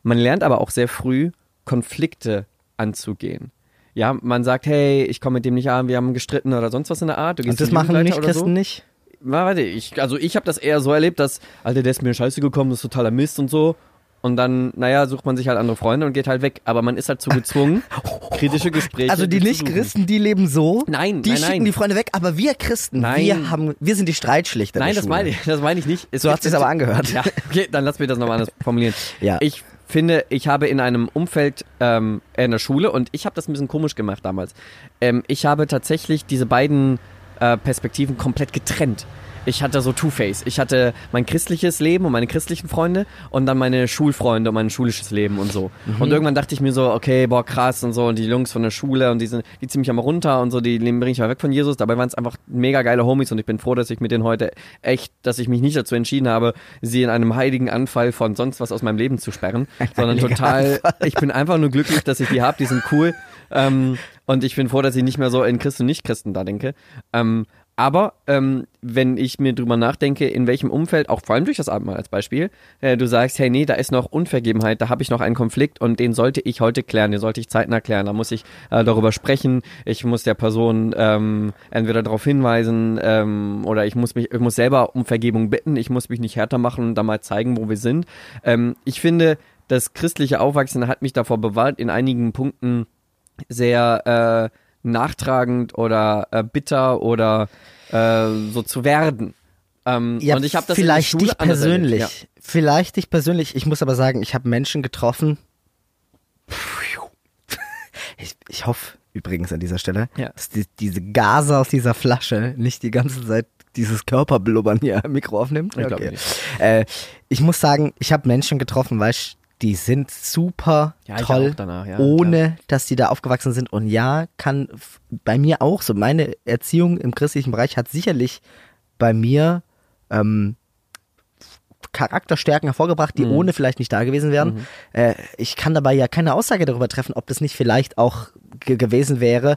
Man lernt aber auch sehr früh, Konflikte anzugehen. Ja, man sagt, hey, ich komme mit dem nicht an, wir haben gestritten oder sonst was in der Art. Du Und gehst das zum machen nicht Christen so. nicht? Na, warte, ich, also ich habe das eher so erlebt, dass, Alter, der ist mir scheiße gekommen, das ist totaler Mist und so. Und dann, naja, sucht man sich halt andere Freunde und geht halt weg. Aber man ist halt zu gezwungen, kritische Gespräche Also die Nicht-Christen, die leben so. Nein, Die nein, schicken nein. die Freunde weg, aber wir Christen, Nein. wir haben, wir sind die Streitschlichter. Nein, das meine ich, das meine ich nicht. Es So hat sich's aber angehört. Ja, okay, dann lass mich das nochmal anders formulieren. Ja. Ich finde, ich habe in einem Umfeld ähm, in der Schule und ich habe das ein bisschen komisch gemacht damals. Ähm, ich habe tatsächlich diese beiden äh, Perspektiven komplett getrennt. Ich hatte so Two-Face. Ich hatte mein christliches Leben und meine christlichen Freunde und dann meine Schulfreunde und mein schulisches Leben und so. Mhm. Und irgendwann dachte ich mir so, okay, boah, krass und so. Und die Jungs von der Schule und die sind, die ziehen mich einmal runter und so, die bringe ich mal weg von Jesus. Dabei waren es einfach mega geile Homies und ich bin froh, dass ich mit denen heute echt, dass ich mich nicht dazu entschieden habe, sie in einem heiligen Anfall von sonst was aus meinem Leben zu sperren, sondern total, ich bin einfach nur glücklich, dass ich die habe, die sind cool. Ähm, und ich bin froh, dass ich nicht mehr so in Christen und Nicht-Christen da denke. Ähm, aber ähm, wenn ich mir drüber nachdenke, in welchem Umfeld, auch vor allem durch das Abendmahl als Beispiel, äh, du sagst, hey, nee, da ist noch Unvergebenheit, da habe ich noch einen Konflikt und den sollte ich heute klären, den sollte ich zeitnah klären. Da muss ich äh, darüber sprechen, ich muss der Person ähm, entweder darauf hinweisen ähm, oder ich muss mich, ich muss selber um Vergebung bitten, ich muss mich nicht härter machen und da mal zeigen, wo wir sind. Ähm, ich finde, das christliche Aufwachsen hat mich davor bewahrt, in einigen Punkten sehr äh, nachtragend oder äh, bitter oder äh, so zu werden. Ähm, Ja, und ich habe das vielleicht dich persönlich. Ja. Vielleicht dich persönlich. Ich muss aber sagen, ich habe Menschen getroffen. Ich, ich hoffe übrigens an dieser Stelle, Ja. dass die, diese Gase aus dieser Flasche nicht die ganze Zeit dieses Körperblubbern hier im Mikro aufnimmt. Ich nicht. Äh, ich muss sagen, ich habe Menschen getroffen, weißt die sind super Ja, toll, danach, ja, ohne dass die da aufgewachsen sind. Und ja, kann bei mir auch so. Meine Erziehung im christlichen Bereich hat sicherlich bei mir ähm, Charakterstärken hervorgebracht, die Mhm. ohne vielleicht nicht da gewesen wären. Äh, ich kann dabei ja keine Aussage darüber treffen, ob das nicht vielleicht auch ge gewesen wäre,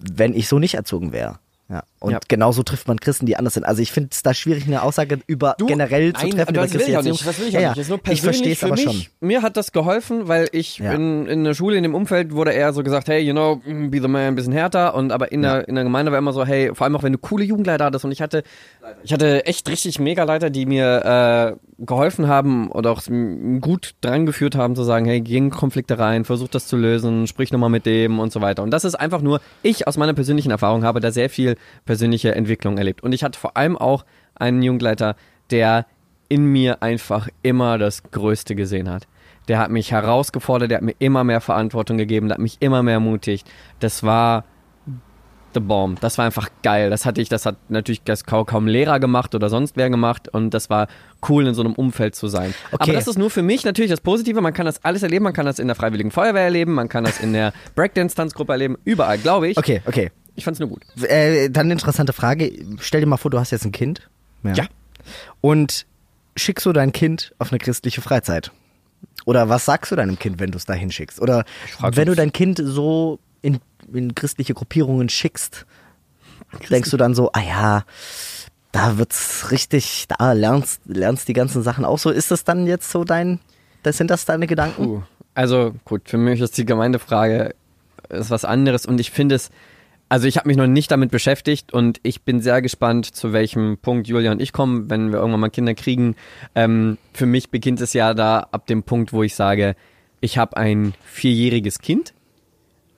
wenn ich so nicht erzogen wäre. Ja. Und Ja. genauso trifft man Christen, die anders sind. Also ich finde es da schwierig, eine Aussage über Du, generell zu nein, treffen. über das will ich auch nicht. Das will ich Erziehung. auch ja, nicht. Das ist nur ich verstehe es aber mich. schon. Mir hat das geholfen, weil ich Ja. in, in der Schule, in dem Umfeld wurde eher so gesagt, hey, you know, be the man, ein bisschen härter. Und aber in, der, in der Gemeinde war immer so, hey, vor allem auch wenn du coole Jugendleiter hattest. Und ich hatte, ich hatte echt richtig Megaleiter, die mir äh, geholfen haben oder auch gut dran geführt haben, zu sagen, hey, geh in Konflikte rein, versuch das zu lösen, sprich nochmal mit dem und so weiter. Und das ist einfach nur, ich aus meiner persönlichen Erfahrung habe da sehr viel persönliche Entwicklung erlebt. Und ich hatte vor allem auch einen Jugendleiter, der in mir einfach immer das Größte gesehen hat. Der hat mich herausgefordert, der hat mir immer mehr Verantwortung gegeben, der hat mich immer mehr ermutigt. Das war the bomb. Das war einfach geil. Das hatte ich, das hat natürlich das kaum, Lehrer gemacht oder sonst wer gemacht und das war cool in so einem Umfeld zu sein. Okay. Aber das ist nur für mich natürlich das Positive. Man kann das alles erleben. Man kann das in der Freiwilligen Feuerwehr erleben. Man kann das in der Breakdance-Tanzgruppe erleben. Überall, glaube ich. Okay, okay. Ich fand's nur gut. Äh, dann eine interessante Frage. Stell dir mal vor, du hast jetzt ein Kind. Ja. Und schickst du dein Kind auf eine christliche Freizeit? Oder was sagst du deinem Kind, wenn du es da hinschickst? Oder wenn du dein Kind so in, in christliche Gruppierungen schickst, denkst du dann so, ah ja, da wird's richtig, da lernst, lernst die ganzen Sachen auch so. Ist das dann jetzt so dein, das sind das deine Gedanken? Uh, also gut, für mich ist die Gemeindefrage ist was anderes und ich finde es, also ich habe mich noch nicht damit beschäftigt und ich bin sehr gespannt, zu welchem Punkt Julia und ich kommen, wenn wir irgendwann mal Kinder kriegen. Ähm, für mich beginnt es ja da ab dem Punkt, wo ich sage, ich habe ein vierjähriges Kind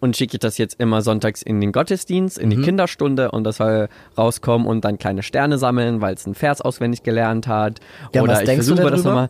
und schicke das jetzt immer sonntags in den Gottesdienst, in die Kinderstunde und das soll rauskommen und dann kleine Sterne sammeln, weil es einen Vers auswendig gelernt hat. Ja, Oder was ich denkst du versuche das nochmal.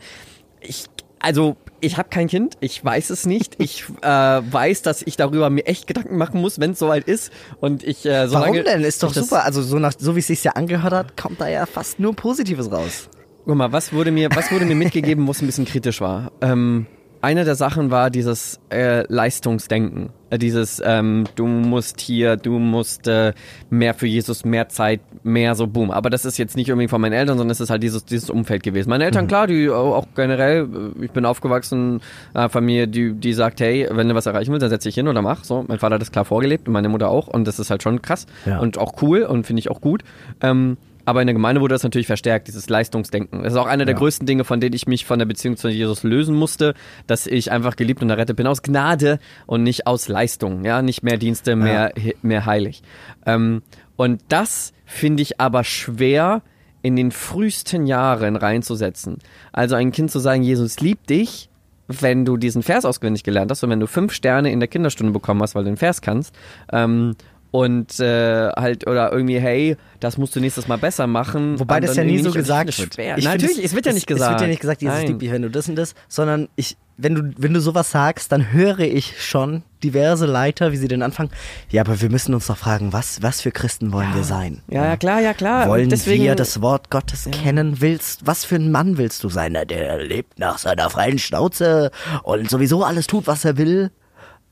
Ich, also, ich habe kein Kind, ich weiß es nicht. Ich äh, weiß, dass ich darüber mir echt Gedanken machen muss, wenn es soweit ist. Und ich, äh, Warum solange denn? Ist doch super. Also so, nach, so wie es sich ja angehört hat, kommt da ja fast nur Positives raus. Guck mal, was wurde mir, was wurde mir mitgegeben, wo es ein bisschen kritisch war? Ähm, eine der Sachen war dieses äh, Leistungsdenken. Äh, dieses, ähm, du musst hier, du musst äh, mehr für Jesus, mehr Zeit, mehr so boom. Aber das ist jetzt nicht irgendwie von meinen Eltern, sondern es ist halt dieses, dieses Umfeld gewesen. Meine Eltern, klar, die auch auch generell, äh, ich bin aufgewachsen, einer Familie, die, die sagt, hey, wenn du was erreichen willst, dann setz dich hin oder mach. So, mein Vater hat das klar vorgelebt und meine Mutter auch. Und das ist halt schon krass Ja. und auch cool und finde ich auch gut. Ähm, aber in der Gemeinde wurde das natürlich verstärkt, dieses Leistungsdenken. Das ist auch einer der Ja. größten Dinge, von denen ich mich von der Beziehung zu Jesus lösen musste, dass ich einfach geliebt und errettet bin aus Gnade und nicht aus Leistung. Ja, nicht mehr Dienste, mehr, mehr heilig. Ähm, und das finde ich aber schwer in den frühesten Jahren reinzusetzen. Also ein Kind zu sagen, Jesus liebt dich, wenn du diesen Vers auswendig gelernt hast und wenn du fünf Sterne in der Kinderstunde bekommen hast, weil du den Vers kannst, ähm, und äh, halt, oder irgendwie, hey, das musst du nächstes Mal besser machen. Wobei das ja nie so gesagt es wird. Nein, natürlich, es wird ja nicht gesagt. Es wird ja nicht gesagt, liebt dich, wenn du das und das, sondern ich, wenn du, wenn du sowas sagst, dann höre ich schon diverse Leiter, wie sie den anfangen. Ja, aber wir müssen uns doch fragen, was, was für Christen wollen wir sein? Ja, ja, klar, ja, klar. Wollen deswegen, wir das Wort Gottes kennen? Willst, was für ein Mann willst du sein? Der lebt nach seiner freien Schnauze und sowieso alles tut, was er will.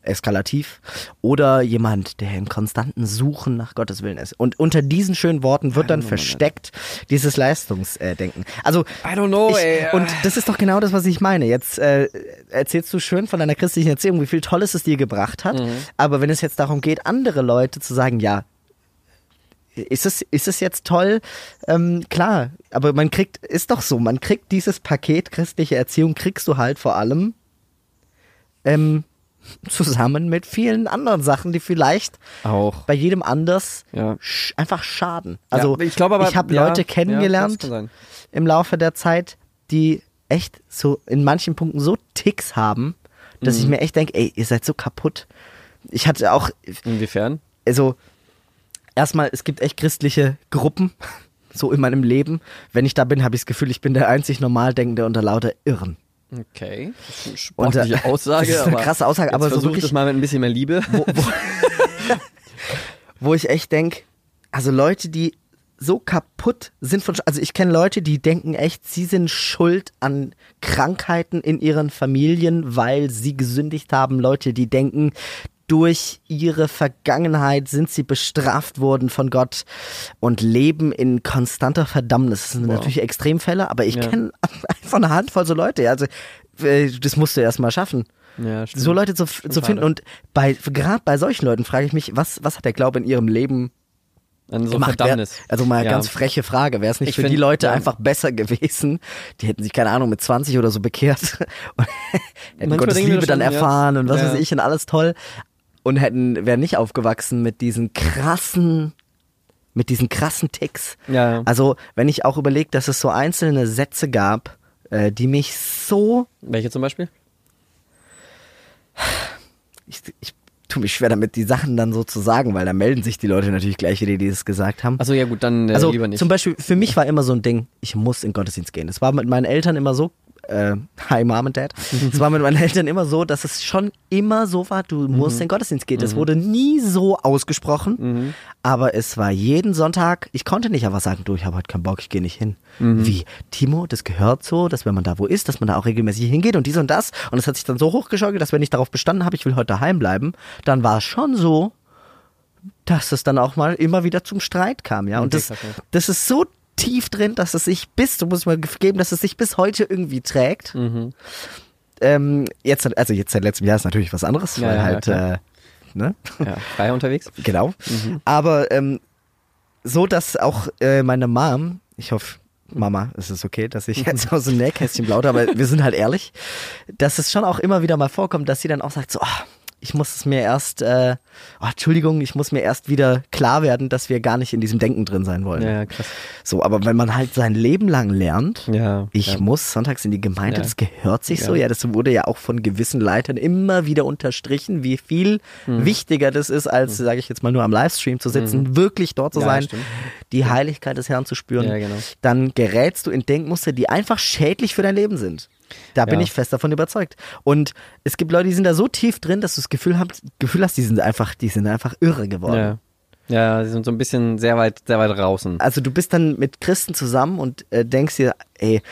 Eskalativ. Oder jemand, der im konstanten Suchen nach Gottes Willen ist. Und unter diesen schönen Worten wird dann versteckt dieses Leistungsdenken. Also, I don't know, ich, ey. Und das ist doch genau das, was ich meine. Jetzt äh, erzählst du schön von deiner christlichen Erziehung, wie viel Tolles es dir gebracht hat. Mhm. Aber wenn es jetzt darum geht, andere Leute zu sagen, ja, ist es, ist es jetzt toll? Ähm, klar, aber man kriegt, ist doch so, man kriegt dieses Paket christliche Erziehung, kriegst du halt vor allem ähm, zusammen mit vielen anderen Sachen, die vielleicht Auch. bei jedem anders Ja. sch einfach schaden. Also Ja, ich glaube aber, ich habe ja, Leute kennengelernt im Laufe der Zeit, die echt so in manchen Punkten so Ticks haben, dass Mhm. ich mir echt denke, ey, ihr seid so kaputt. Ich hatte auch, Inwiefern? also erstmal, es gibt echt christliche Gruppen, so in meinem Leben. Wenn ich da bin, habe ich das Gefühl, ich bin der einzig Normaldenkende unter lauter Irren. Okay. Das ist eine Und, äh, sportliche Aussage. das ist eine krasse Aussage, aber so wirklich- das mal mit ein bisschen mehr Liebe. Wo ich echt denke, also Leute, die so kaputt sind von, also ich kenne Leute, die denken echt, sie sind schuld an Krankheiten in ihren Familien, weil sie gesündigt haben. Leute, die denken, durch ihre Vergangenheit sind sie bestraft worden von Gott und leben in konstanter Verdammnis. Das sind natürlich Extremfälle, aber ich Ja. kenne einfach eine Handvoll so Leute. ja. Also äh, das musst du erst mal schaffen. Ja, stimmt. So Leute zu, zu schade. finden. Und bei gerade bei solchen Leuten frage ich mich, was, was hat der Glaube in ihrem Leben An so gemacht? Verdammnis. Also mal Ja. ganz freche Frage. Wäre es nicht Ich für find, die Leute ja. einfach besser gewesen? Die hätten sich, keine Ahnung, mit 20 oder so bekehrt und hätten Manchmal Gottes Liebe schon, dann ja. erfahren und was Ja. weiß ich und alles toll. Und hätten, wären nicht aufgewachsen mit diesen krassen, mit diesen krassen Ticks. Ja, ja. Also, wenn ich auch überlege, dass es so einzelne Sätze gab, äh, die mich so Welche zum Beispiel? ich, ich tue mich schwer damit, die Sachen dann so zu sagen, weil da melden sich die Leute natürlich gleich wieder, die es gesagt haben. Achso, ja gut, dann äh, also lieber nicht. zum Beispiel, für mich war immer so ein Ding, ich muss in Gottesdienst gehen. Es war mit meinen Eltern immer so, äh, hi Mom und Dad, es war mit meinen Eltern immer so, dass es schon immer so war, du Mhm. musst in Gottesdienst gehen. Es wurde nie so ausgesprochen, Mhm. aber es war jeden Sonntag, ich konnte nicht einfach sagen, du, ich habe heute keinen Bock, ich gehe nicht hin. Mhm. Wie, Timo, das gehört so, dass wenn man da wo ist, dass man da auch regelmäßig hingeht und dies und das. Und es hat sich dann so hochgeschaukelt, dass wenn ich darauf bestanden habe, ich will heute daheim bleiben, dann war es schon so, dass es dann auch mal immer wieder zum Streit kam, ja. Und das, das ist so tief drin, dass es sich bis, du musst mir geben, dass es sich bis heute irgendwie trägt. Mhm. Ähm, jetzt, also jetzt seit letztem Jahr ist natürlich was anderes, Ja, weil ja, halt, äh, ne? Ja, frei unterwegs. Genau. Aber ähm, so, dass auch äh, meine Mom, ich hoffe, Mama, es ist okay, dass ich jetzt aus dem Nähkästchen plaudere, aber wir sind halt ehrlich, dass es schon auch immer wieder mal vorkommt, dass sie dann auch sagt so, ah, ich muss es mir erst, äh, oh, Entschuldigung, ich muss mir erst wieder klar werden, dass wir gar nicht in diesem Denken drin sein wollen. Ja, krass. So, aber wenn man halt sein Leben lang lernt, Ja. ich ja. muss sonntags in die Gemeinde, Ja. das gehört sich so. Ja. Das wurde ja auch von gewissen Leitern immer wieder unterstrichen, wie viel Hm. wichtiger das ist, als, sage ich jetzt mal, nur am Livestream zu sitzen, wirklich dort zu sein, die Heiligkeit des Herrn zu spüren. Ja, genau. Dann gerätst du in Denkmuster, die einfach schädlich für dein Leben sind. Da bin Ja. ich fest davon überzeugt. Und es gibt Leute, die sind da so tief drin, dass du das Gefühl, habt, Gefühl hast, die sind einfach, die sind einfach irre geworden. Ja. Ja, sie sind so ein bisschen sehr weit, sehr weit draußen. Also du bist dann mit Christen zusammen und äh, denkst dir, ey,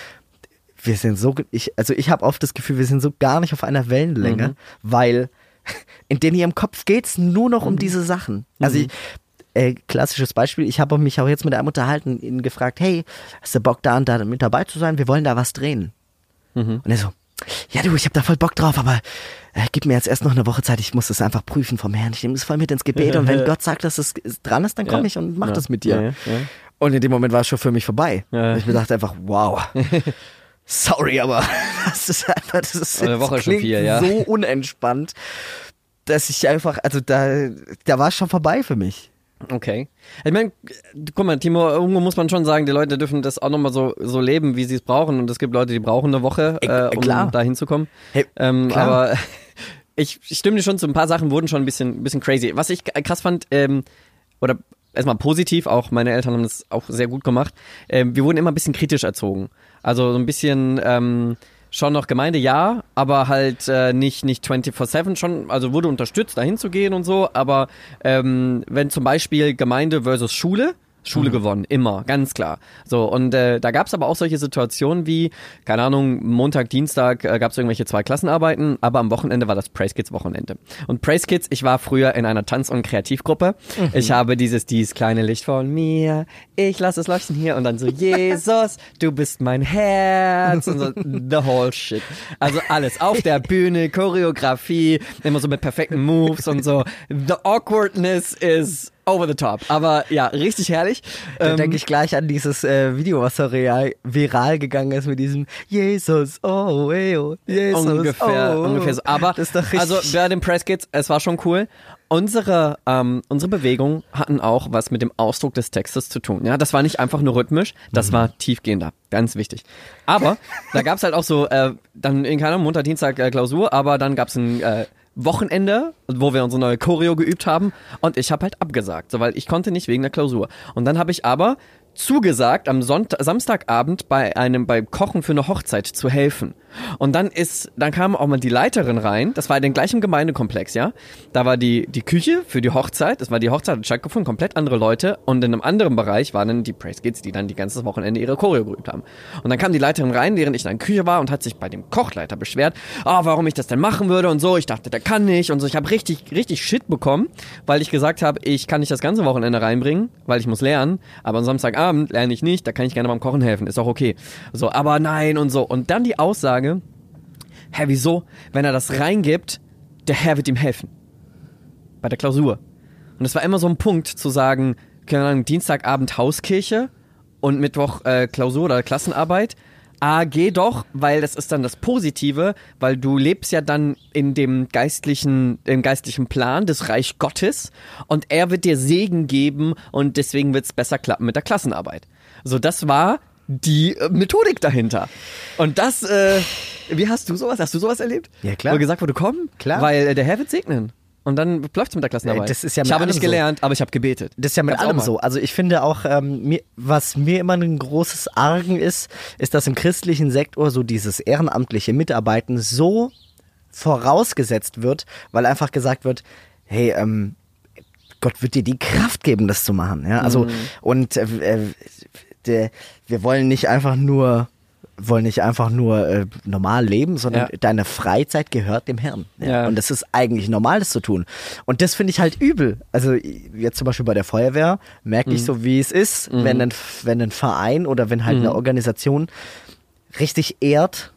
wir sind so, ich, also ich habe oft das Gefühl, wir sind so gar nicht auf einer Wellenlänge, Mhm. weil in denen ihrem Kopf geht's nur noch Mhm. um diese Sachen. Also ich, äh, klassisches Beispiel, ich habe mich auch jetzt mit einem unterhalten, ihn gefragt, hey, hast du Bock da und da mit dabei zu sein? Wir wollen da was drehen. Mhm. Und er so, ja du, ich habe da voll Bock drauf, aber äh, gib mir jetzt erst noch eine Woche Zeit, ich muss das einfach prüfen vom Herrn. Ich nehme das voll mit ins Gebet und wenn Gott sagt, dass es dran ist, dann komme Ja. ich und mach Ja. das mit dir. Ja. Und in dem Moment war es schon für mich vorbei. Ich mir dachte einfach, wow. Sorry, aber das ist einfach, das ist Eine Woche schon klingt viel, ja. so unentspannt, dass ich einfach, also da, da war es schon vorbei für mich. Okay. Ich meine, guck mal, Timo, irgendwo muss man schon sagen, die Leute dürfen das auch nochmal so, so leben, wie sie es brauchen. Und es gibt Leute, die brauchen eine Woche, Äh, um klar. da hinzukommen. Hey, ähm, aber ich, ich stimme dir schon zu, ein paar Sachen wurden schon ein bisschen, bisschen crazy. Was ich krass fand, ähm, oder erstmal positiv, auch meine Eltern haben das auch sehr gut gemacht, ähm, wir wurden immer ein bisschen kritisch erzogen. Also so ein bisschen ähm, schon noch Gemeinde, ja, aber halt äh, nicht, nicht 24-7 schon, also wurde unterstützt, dahin zu gehen und so, aber ähm, wenn zum Beispiel Gemeinde versus Schule, Schule gewonnen, immer, ganz klar. So, und äh, da gab es aber auch solche Situationen wie, keine Ahnung, Montag, Dienstag äh, gab es irgendwelche zwei Klassenarbeiten, aber am Wochenende war das Praise Kids Wochenende. Und Praise Kids, ich war früher in einer Tanz- und Kreativgruppe. Ich habe dieses, dieses kleine Licht von mir, ich lasse es leuchten hier und dann so, Jesus, du bist mein Herz und so, the whole shit. Also alles, auf der Bühne, Choreografie, immer so mit perfekten Moves und so. The awkwardness is over the top. Aber ja, richtig herrlich. Da Ähm, denke ich gleich an dieses äh, Video, was so real, viral gegangen ist mit diesem Jesus, oh, ey, oh, Jesus, ungefähr, oh. ungefähr so. Aber also bei den Press Kids, es war schon cool. Unsere, ähm, unsere Bewegungen hatten auch was mit dem Ausdruck des Textes zu tun. Ja, das war nicht einfach nur rhythmisch, das Mhm. war tiefgehender, ganz wichtig. Aber da gab's halt auch so, äh, dann in keiner Montag, Dienstag äh, Klausur, aber dann gab's ein äh, Wochenende, wo wir unsere neue Choreo geübt haben und ich habe halt abgesagt, so, weil ich konnte nicht wegen der Klausur. Und dann habe ich aber zugesagt, am Sonntag, Samstagabend bei einem beim Kochen für eine Hochzeit zu helfen. Und dann ist, dann kam auch mal die Leiterin rein. Das war in den gleichen Gemeindekomplex, ja. Da war die die Küche für die Hochzeit. Das war die Hochzeit hat stattgefunden, komplett andere Leute. Und in einem anderen Bereich waren dann die Praise Kids, die dann die ganze Wochenende ihre Choreo geübt haben. Und dann kam die Leiterin rein, während ich in der Küche war und hat sich bei dem Kochleiter beschwert, ah, warum ich das denn machen würde und so. Ich dachte, der kann nicht und so. Ich habe richtig richtig Shit bekommen, weil ich gesagt habe, ich kann nicht das ganze Wochenende reinbringen, weil ich muss lernen. Aber am Samstagabend lerne ich nicht. Da kann ich gerne beim Kochen helfen. Ist auch okay. So, aber nein und so. Und dann die Aussage hä, wieso? Wenn er das reingibt, der Herr wird ihm helfen. Bei der Klausur. Und es war immer so ein Punkt zu sagen, keine Ahnung, Dienstagabend Hauskirche und Mittwoch äh, Klausur oder Klassenarbeit. Ah, geh doch, weil das ist dann das Positive, weil du lebst ja dann in dem geistlichen, im geistlichen Plan des Reich Gottes und er wird dir Segen geben und deswegen wird es besser klappen mit der Klassenarbeit. So, das war die äh, Methodik dahinter. Und das, äh, wie hast du sowas? Hast du sowas erlebt? Ja, klar. Wo gesagt wurde, komm, Klar. weil äh, der Herr wird segnen. Und dann läuft's mit der Klassenarbeit. Das ist ja ich mit habe nicht allem so. gelernt, aber ich habe gebetet. Das ist ja mit allem so. Also ich finde auch, ähm, mir, was mir immer ein großes Argen ist, ist, dass im christlichen Sektor so dieses ehrenamtliche Mitarbeiten so vorausgesetzt wird, weil einfach gesagt wird, hey, ähm, Gott wird dir die Kraft geben, das zu machen. Ja, also und äh, äh, der, wir wollen nicht einfach nur wollen nicht einfach nur äh, normal leben, sondern Ja. deine Freizeit gehört dem Herrn. Ja. Ja. Und das ist eigentlich normal, das zu tun. Und das finde ich halt übel. Also jetzt zum Beispiel bei der Feuerwehr merke ich so, wie es ist, wenn, ein, wenn ein Verein oder wenn halt eine Organisation richtig ehrt,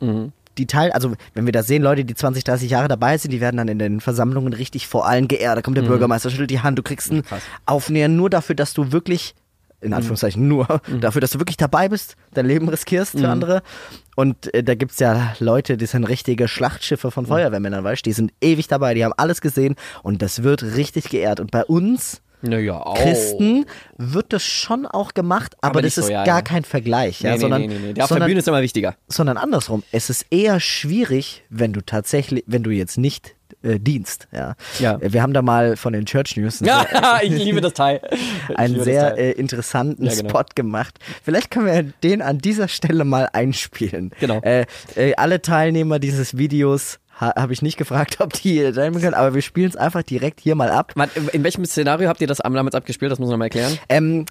die Teil, also wenn wir da sehen, Leute, die 20, 30 Jahre dabei sind, die werden dann in den Versammlungen richtig vor allen geehrt. Da kommt der Bürgermeister, schüttelt die Hand, du kriegst ein Krass. Aufnäher nur dafür, dass du wirklich in Anführungszeichen nur, dafür, dass du wirklich dabei bist, dein Leben riskierst für andere. Und äh, da gibt's ja Leute, die sind richtige Schlachtschiffe von Feuerwehrmännern, weißt du, die sind ewig dabei, die haben alles gesehen und das wird richtig geehrt. Und bei uns Naja, auch. Christen wird das schon auch gemacht, aber, Aber das so, ist ja, gar ja. kein Vergleich, ja, nee, sondern, nee, nee, nee. Der auf der sondern, Bühne ist immer wichtiger. sondern andersrum. Es ist eher schwierig, wenn du tatsächlich, wenn du jetzt nicht äh, dienst, ja. Ja. Wir haben da mal von den Church News einen sehr, Ja, ich liebe das Teil. Ich einen sehr Teil. äh, interessanten Ja, genau. Spot gemacht. Vielleicht können wir den an dieser Stelle mal einspielen. Genau. Äh, äh, alle Teilnehmer dieses Videos ha habe ich nicht gefragt, ob die äh, teilnehmen können, aber wir spielen es einfach direkt hier mal ab. Warte, In welchem Szenario habt ihr das damals abgespielt? Das muss man mal erklären. Ähm,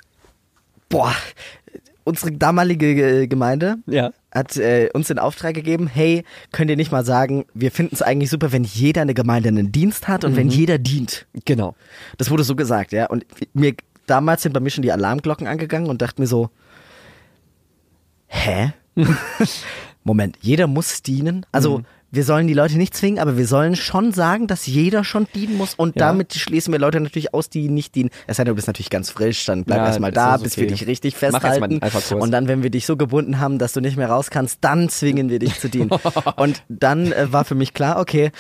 boah, unsere damalige äh, Gemeinde Ja. Hat äh, uns den Auftrag gegeben, hey, könnt ihr nicht mal sagen, wir finden es eigentlich super, wenn jeder eine Gemeinde einen Dienst hat und Mhm. wenn jeder dient. Genau. Das wurde so gesagt, ja. Und mir damals sind bei mir schon die Alarmglocken angegangen und dachte mir so, hä? Moment, jeder muss dienen. Also Mhm. Wir sollen die Leute nicht zwingen, aber wir sollen schon sagen, dass jeder schon dienen muss. Und Ja. damit schließen wir Leute natürlich aus, die nicht dienen. Es sei denn, du bist natürlich ganz frisch, dann bleib Ja, erstmal da, alles bis okay. wir dich richtig festhalten. Und dann, wenn wir dich so gebunden haben, dass du nicht mehr raus kannst, dann zwingen wir dich zu dienen. und dann äh, war für mich klar, okay,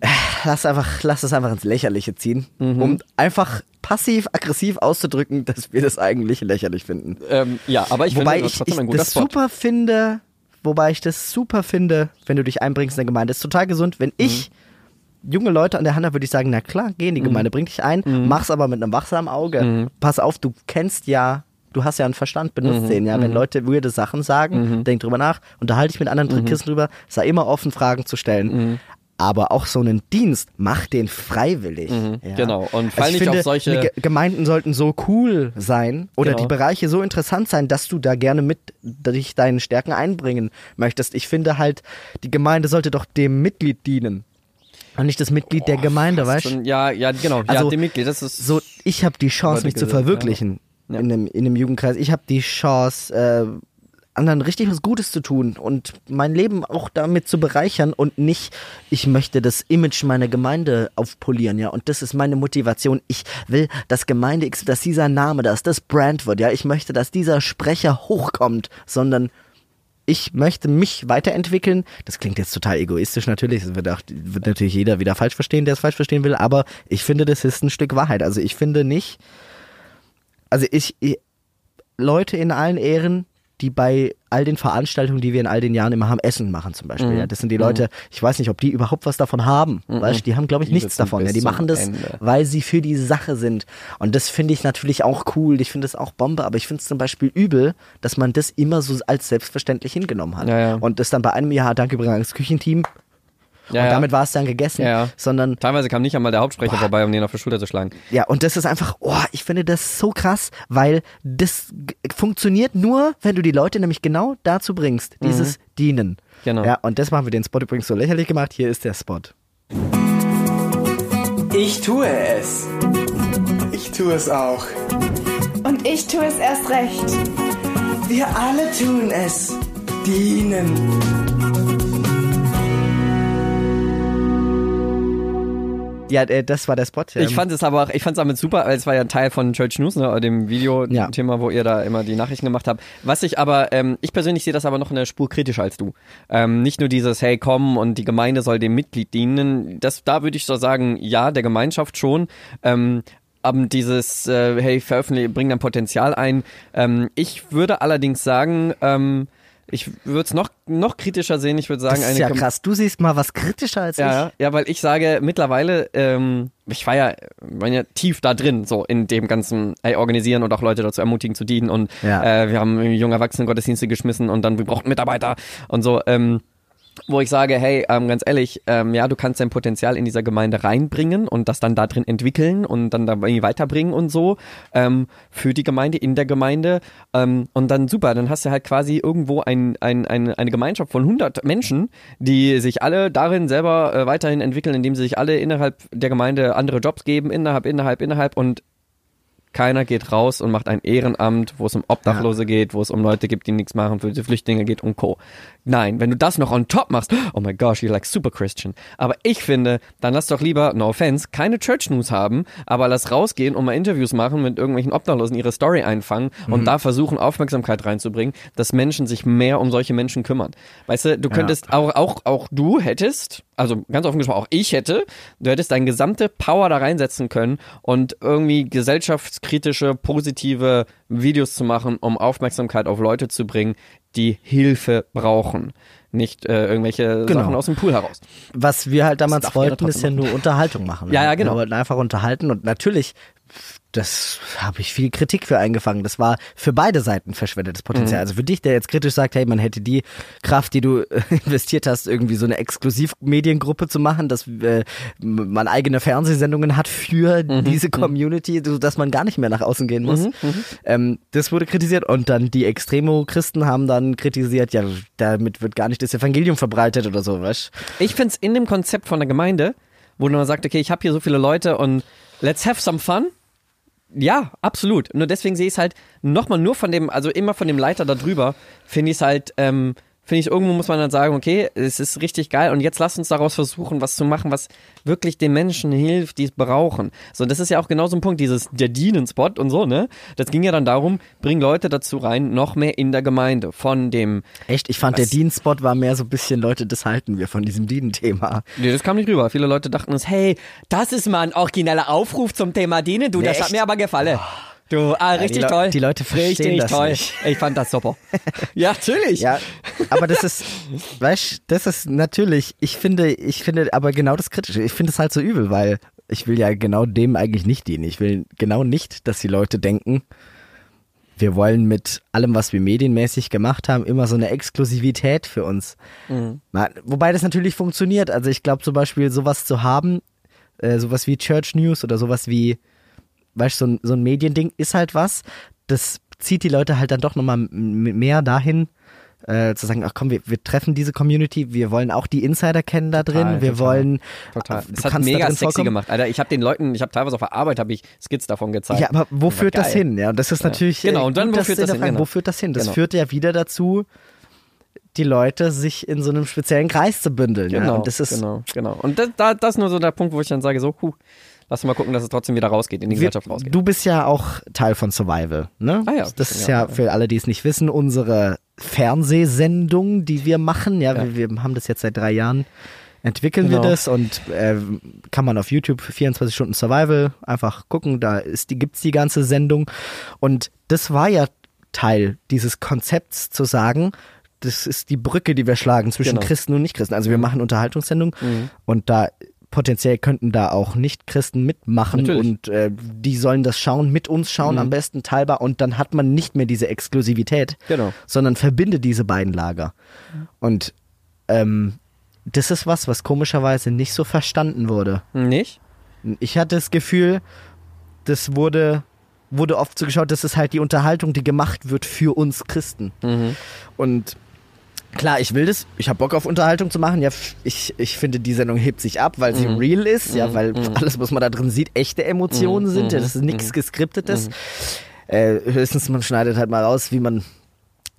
äh, lass einfach, lass es einfach ins Lächerliche ziehen, Mhm. um einfach passiv-aggressiv auszudrücken, dass wir das eigentlich lächerlich finden. Ähm, ja, aber ich wobei finde das ich, ich das super finde, wobei ich das super finde, wenn du dich einbringst in eine Gemeinde. Das ist total gesund. Wenn ich junge Leute an der Hand habe, würde ich sagen, na klar, geh in die Gemeinde, bring dich ein, mach's aber mit einem wachsamen Auge. Pass auf, du kennst ja, du hast ja einen Verstand, benutzt den, ja. Wenn Leute weirde Sachen sagen, denk drüber nach, unterhalte dich mit anderen Christen drüber, sei immer offen, Fragen zu stellen. Aber auch so einen Dienst, mach den freiwillig. Ja. genau. Und fall ich nicht finde, auf solche- Gemeinden sollten so cool sein oder Genau. die Bereiche so interessant sein, dass du da gerne mit dich deinen Stärken einbringen möchtest. Ich finde halt, die Gemeinde sollte doch dem Mitglied dienen. Und nicht das Mitglied der Gemeinde, weißt du? Ja, ja, genau. Also, ja, dem Mitglied, das ist So, ich habe die Chance, mich zu gesagt, verwirklichen Ja. in, einem, in einem Jugendkreis. Ich habe die Chance, äh, anderen richtig was Gutes zu tun und mein Leben auch damit zu bereichern und nicht, ich möchte das Image meiner Gemeinde aufpolieren, ja. Und das ist meine Motivation. Ich will, dass Gemeinde dass dieser Name, dass das Brand wird, ja. Ich möchte, dass dieser Sprecher hochkommt, sondern ich möchte mich weiterentwickeln. Das klingt jetzt total egoistisch natürlich. Das wird, auch, wird natürlich jeder wieder falsch verstehen, der es falsch verstehen will. Aber ich finde, das ist ein Stück Wahrheit. Also ich finde nicht, also ich, ich Leute in allen Ehren, die bei all den Veranstaltungen, die wir in all den Jahren immer haben, Essen machen zum Beispiel. Mhm. Ja, das sind die Leute, ich weiß nicht, ob die überhaupt was davon haben. Weißt, du, die haben, glaube ich, Die nichts davon. Ja, die machen das, Ende. weil sie für die Sache sind. Und das finde ich natürlich auch cool. Ich finde es auch Bombe, aber ich finde es zum Beispiel übel, dass man das immer so als selbstverständlich hingenommen hat. Ja, ja. Und das dann bei einem Jahr, danke übrigens Küchenteam, ja, und ja. damit war es dann gegessen. Ja, ja. Sondern Teilweise kam nicht einmal der Hauptsprecher vorbei, um den auf die Schulter zu schlagen. ja, und das ist einfach, oh, ich finde das so krass, weil das funktioniert nur, wenn du die Leute nämlich genau dazu bringst, dieses Dienen. Mhm. Genau. Ja, und das machen wir den Spot übrigens so lächerlich gemacht. Hier ist der Spot. Ich tue es. Ich tue es auch. Und ich tue es erst recht. Wir alle tun es. Dienen. Ja, äh, das war der Spot. Ich fand es aber auch, ich fand es damit super, weil es war ja ein Teil von Church News, ne, dem Ja. Video-Thema, wo ihr da immer die Nachrichten gemacht habt. Was ich aber, ähm, ich persönlich sehe das aber noch eine Spur kritischer als du. Ähm, nicht nur dieses, hey, komm und die Gemeinde soll dem Mitglied dienen. Das, da würde ich so sagen, ja, der Gemeinschaft schon. Ähm, aber dieses, äh, hey, veröffentliche, bring dein Potenzial ein. Ähm, ich würde allerdings sagen, ähm, ich würde es noch, noch kritischer sehen. Ich würde sagen, das ist eine ja krass. Du siehst mal was kritischer als ja, ja, weil ich sage mittlerweile, ähm, ich war ja, war ja tief da drin, so in dem ganzen ey, organisieren und auch Leute dazu ermutigen zu dienen und Ja. äh, wir haben junge Erwachsene Gottesdienste geschmissen und dann wir brauchten Mitarbeiter und so. Ähm, wo ich sage, hey, ähm, ganz ehrlich, ähm, ja, du kannst dein Potenzial in dieser Gemeinde reinbringen und das dann da drin entwickeln und dann da irgendwie weiterbringen und so ähm, für die Gemeinde, in der Gemeinde. Ähm, und dann super, dann hast du halt quasi irgendwo ein, ein, ein, eine Gemeinschaft von 100 Menschen, die sich alle darin selber äh, weiterhin entwickeln, indem sie sich alle innerhalb der Gemeinde andere Jobs geben, innerhalb, innerhalb, innerhalb und Keiner geht raus und macht ein Ehrenamt, wo es um Obdachlose geht, wo es um Leute gibt, die nichts machen, für die Flüchtlinge geht und Co. Nein, wenn du das noch on top machst, oh my gosh, you're like super Christian. Aber ich finde, dann lass doch lieber, no offense, keine Church News haben, aber lass rausgehen und mal Interviews machen mit irgendwelchen Obdachlosen, ihre Story einfangen und da versuchen, Aufmerksamkeit reinzubringen, dass Menschen sich mehr um solche Menschen kümmern. Weißt du, du könntest auch, auch, auch du hättest, also ganz offen gesprochen, auch ich hätte, du hättest deine gesamte Power da reinsetzen können und irgendwie gesellschaftskritische, positive Videos zu machen, um Aufmerksamkeit auf Leute zu bringen, die Hilfe brauchen. Nicht äh, irgendwelche Genau. Sachen aus dem Pool heraus. Was wir halt damals wollten, ist ja nur Unterhaltung machen. Ja, ja, genau. Wir wollten einfach unterhalten und natürlich, das habe ich viel Kritik für eingefangen. Das war für beide Seiten verschwendetes Mhm. Potenzial. Also für dich, der jetzt kritisch sagt, hey, man hätte die Kraft, die du äh, investiert hast, irgendwie so eine Exklusivmediengruppe zu machen, dass äh, man eigene Fernsehsendungen hat für Mhm. diese Community, so dass man gar nicht mehr nach außen gehen muss. Ähm, das wurde kritisiert und dann die Extremo-Christen haben dann kritisiert, ja, damit wird gar nicht das Evangelium verbreitet oder so, weißt Ich finde es in dem Konzept von der Gemeinde, wo man sagt, okay, ich habe hier so viele Leute und let's have some fun. Ja, absolut. Nur deswegen sehe ich es halt nochmal nur von dem, also immer von dem Leiter da drüber, finde ich es halt, ähm, finde ich, irgendwo muss man dann sagen, okay, es ist richtig geil und jetzt lass uns daraus versuchen, was zu machen, was wirklich den Menschen hilft, die es brauchen. So, das ist ja auch genau so ein Punkt, dieses der Dienen-Spot und so, ne? Das ging ja dann darum, bring Leute dazu rein, noch mehr in der Gemeinde, von dem, Echt? Ich fand, der Dienstspot war mehr so ein bisschen, Leute, das halten wir von diesem Dienen-Thema. Nee, das kam nicht rüber. Viele Leute dachten uns, hey, das ist mal ein origineller Aufruf zum Thema Dienen. Du, Nee, das hat echt? mir aber gefallen. Du, ah, richtig die toll. die Leute verstehen richtig das toll. nicht. Ich fand das super. ja, natürlich. Ja, aber das ist, weißt das ist natürlich, ich finde, ich finde aber genau das Kritische. Ich finde es halt so übel, weil ich will ja genau dem eigentlich nicht dienen. Ich will genau nicht, dass die Leute denken, wir wollen mit allem, was wir medienmäßig gemacht haben, immer so eine Exklusivität für uns. Na, Wobei das natürlich funktioniert. Also ich glaube zum Beispiel sowas zu haben, äh, sowas wie Church News oder sowas wie, weißt du, so ein, so ein Mediending ist halt was, das zieht die Leute halt dann doch nochmal mehr dahin, äh, zu sagen, ach komm, wir, wir treffen diese Community, wir wollen auch die Insider kennen da drin, Total, wir total. wollen Total. du Es hat mega sexy vorkommen. gemacht. Alter, ich habe den Leuten, ich habe teilweise auf der Arbeit habe ich Skits davon gezeigt. Ja, aber wo führt das hin? Ja, und das ist natürlich Genau, äh, und dann, gut, wo führt das da hin? Genau. Wo führt das hin? Das Genau. führt ja wieder dazu, die Leute sich in so einem speziellen Kreis zu bündeln. ja? Genau, Und das ist genau, genau. Und das, da, das ist nur so der Punkt, wo ich dann sage, so, huh, lass mal gucken, dass es trotzdem wieder rausgeht, in die Wir, Gesellschaft rausgeht. du bist ja auch Teil von Survival, ne? Ah ja, das ist ja, ja, für alle, die es nicht wissen, unsere Fernsehsendung, die wir machen. Ja, Ja. Wir, wir haben das jetzt seit drei Jahren. Entwickeln wir Genau. das und äh, kann man auf YouTube 24 Stunden Survival einfach gucken, da ist die, gibt's die ganze Sendung. Und das war ja Teil dieses Konzepts zu sagen, das ist die Brücke, die wir schlagen zwischen Genau. Mhm. Christen und Nichtchristen. Also wir machen Unterhaltungssendung und da potenziell könnten da auch Nichtchristen mitmachen Natürlich. und äh, die sollen das schauen, mit uns schauen, Mhm. am besten teilbar und dann hat man nicht mehr diese Exklusivität, Genau. sondern verbindet diese beiden Lager. Und ähm, das ist was, was komischerweise nicht so verstanden wurde. Nicht? Ich hatte das Gefühl, das wurde, wurde oft so geschaut, das ist halt die Unterhaltung, die gemacht wird für uns Christen. Mhm. Und klar, ich will das, ich habe Bock auf Unterhaltung zu machen. Ja, ich, ich finde, die Sendung hebt sich ab, weil sie real ist, ja, weil alles, was man da drin sieht, echte Emotionen sind. Ja, das ist nichts Geskriptetes. Äh, höchstens, man schneidet halt mal raus, wie man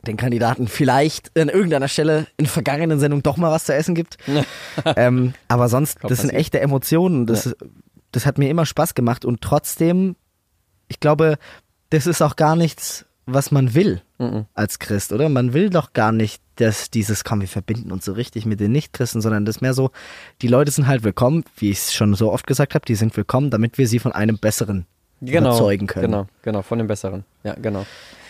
den Kandidaten vielleicht an irgendeiner Stelle in vergangenen Sendungen doch mal was zu essen gibt. ähm, aber sonst, Kann das sind echte Emotionen. Das, das hat mir immer Spaß gemacht und trotzdem, ich glaube, das ist auch gar nichts, was man will als Christ, oder? Man will doch gar nicht, dass dieses, komm, wir verbinden uns so richtig mit den Nichtchristen, sondern das ist mehr so, die Leute sind halt willkommen, wie ich es schon so oft gesagt habe, die sind willkommen, damit wir sie von einem Besseren Genau. überzeugen können. Genau, genau, von dem Besseren. Ja, genau.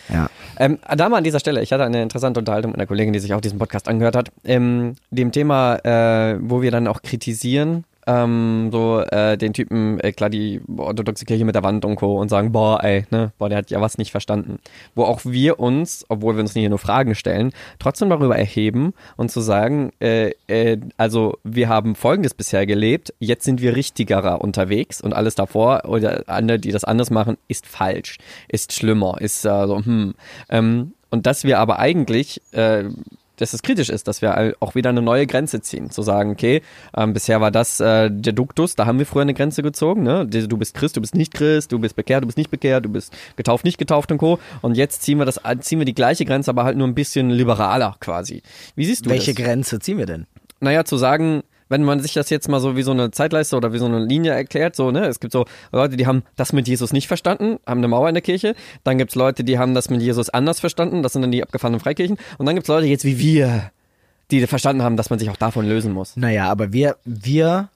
Ja. Ähm, da mal an dieser Stelle, ich hatte eine interessante Unterhaltung mit einer Kollegin, die sich auch diesen Podcast angehört hat, ähm, dem Thema, äh, wo wir dann auch kritisieren, ähm, so äh, den Typen, äh, klar, die orthodoxe Kirche mit der Wand und Co. und sagen, boah, ey, ne, boah, der hat ja was nicht verstanden. Wo auch wir uns, obwohl wir uns nicht nur Fragen stellen, trotzdem darüber erheben und zu sagen, äh, äh, also wir haben Folgendes bisher gelebt, jetzt sind wir richtigerer unterwegs und alles davor oder andere, die das anders machen, ist falsch, ist schlimmer, ist äh, so, hm. Ähm, und dass wir aber eigentlich äh, dass es kritisch ist, dass wir auch wieder eine neue Grenze ziehen. Zu sagen, okay, ähm, bisher war das äh, der Duktus, da haben wir früher eine Grenze gezogen. Ne? Du bist Christ, du bist nicht Christ, du bist bekehrt, du bist nicht bekehrt, du bist getauft, nicht getauft und Co. Und jetzt ziehen wir das, ziehen wir die gleiche Grenze, aber halt nur ein bisschen liberaler quasi. Wie siehst du Welche das? Grenze ziehen wir denn? naja, zu sagen, wenn man sich das jetzt mal so wie so eine Zeitleiste oder wie so eine Linie erklärt, so, ne, es gibt so Leute, die haben das mit Jesus nicht verstanden, haben eine Mauer in der Kirche, dann gibt's Leute, die haben das mit Jesus anders verstanden, das sind dann die abgefahrenen Freikirchen, und dann gibt's Leute jetzt wie wir, die verstanden haben, dass man sich auch davon lösen muss. Naja, aber wir, wir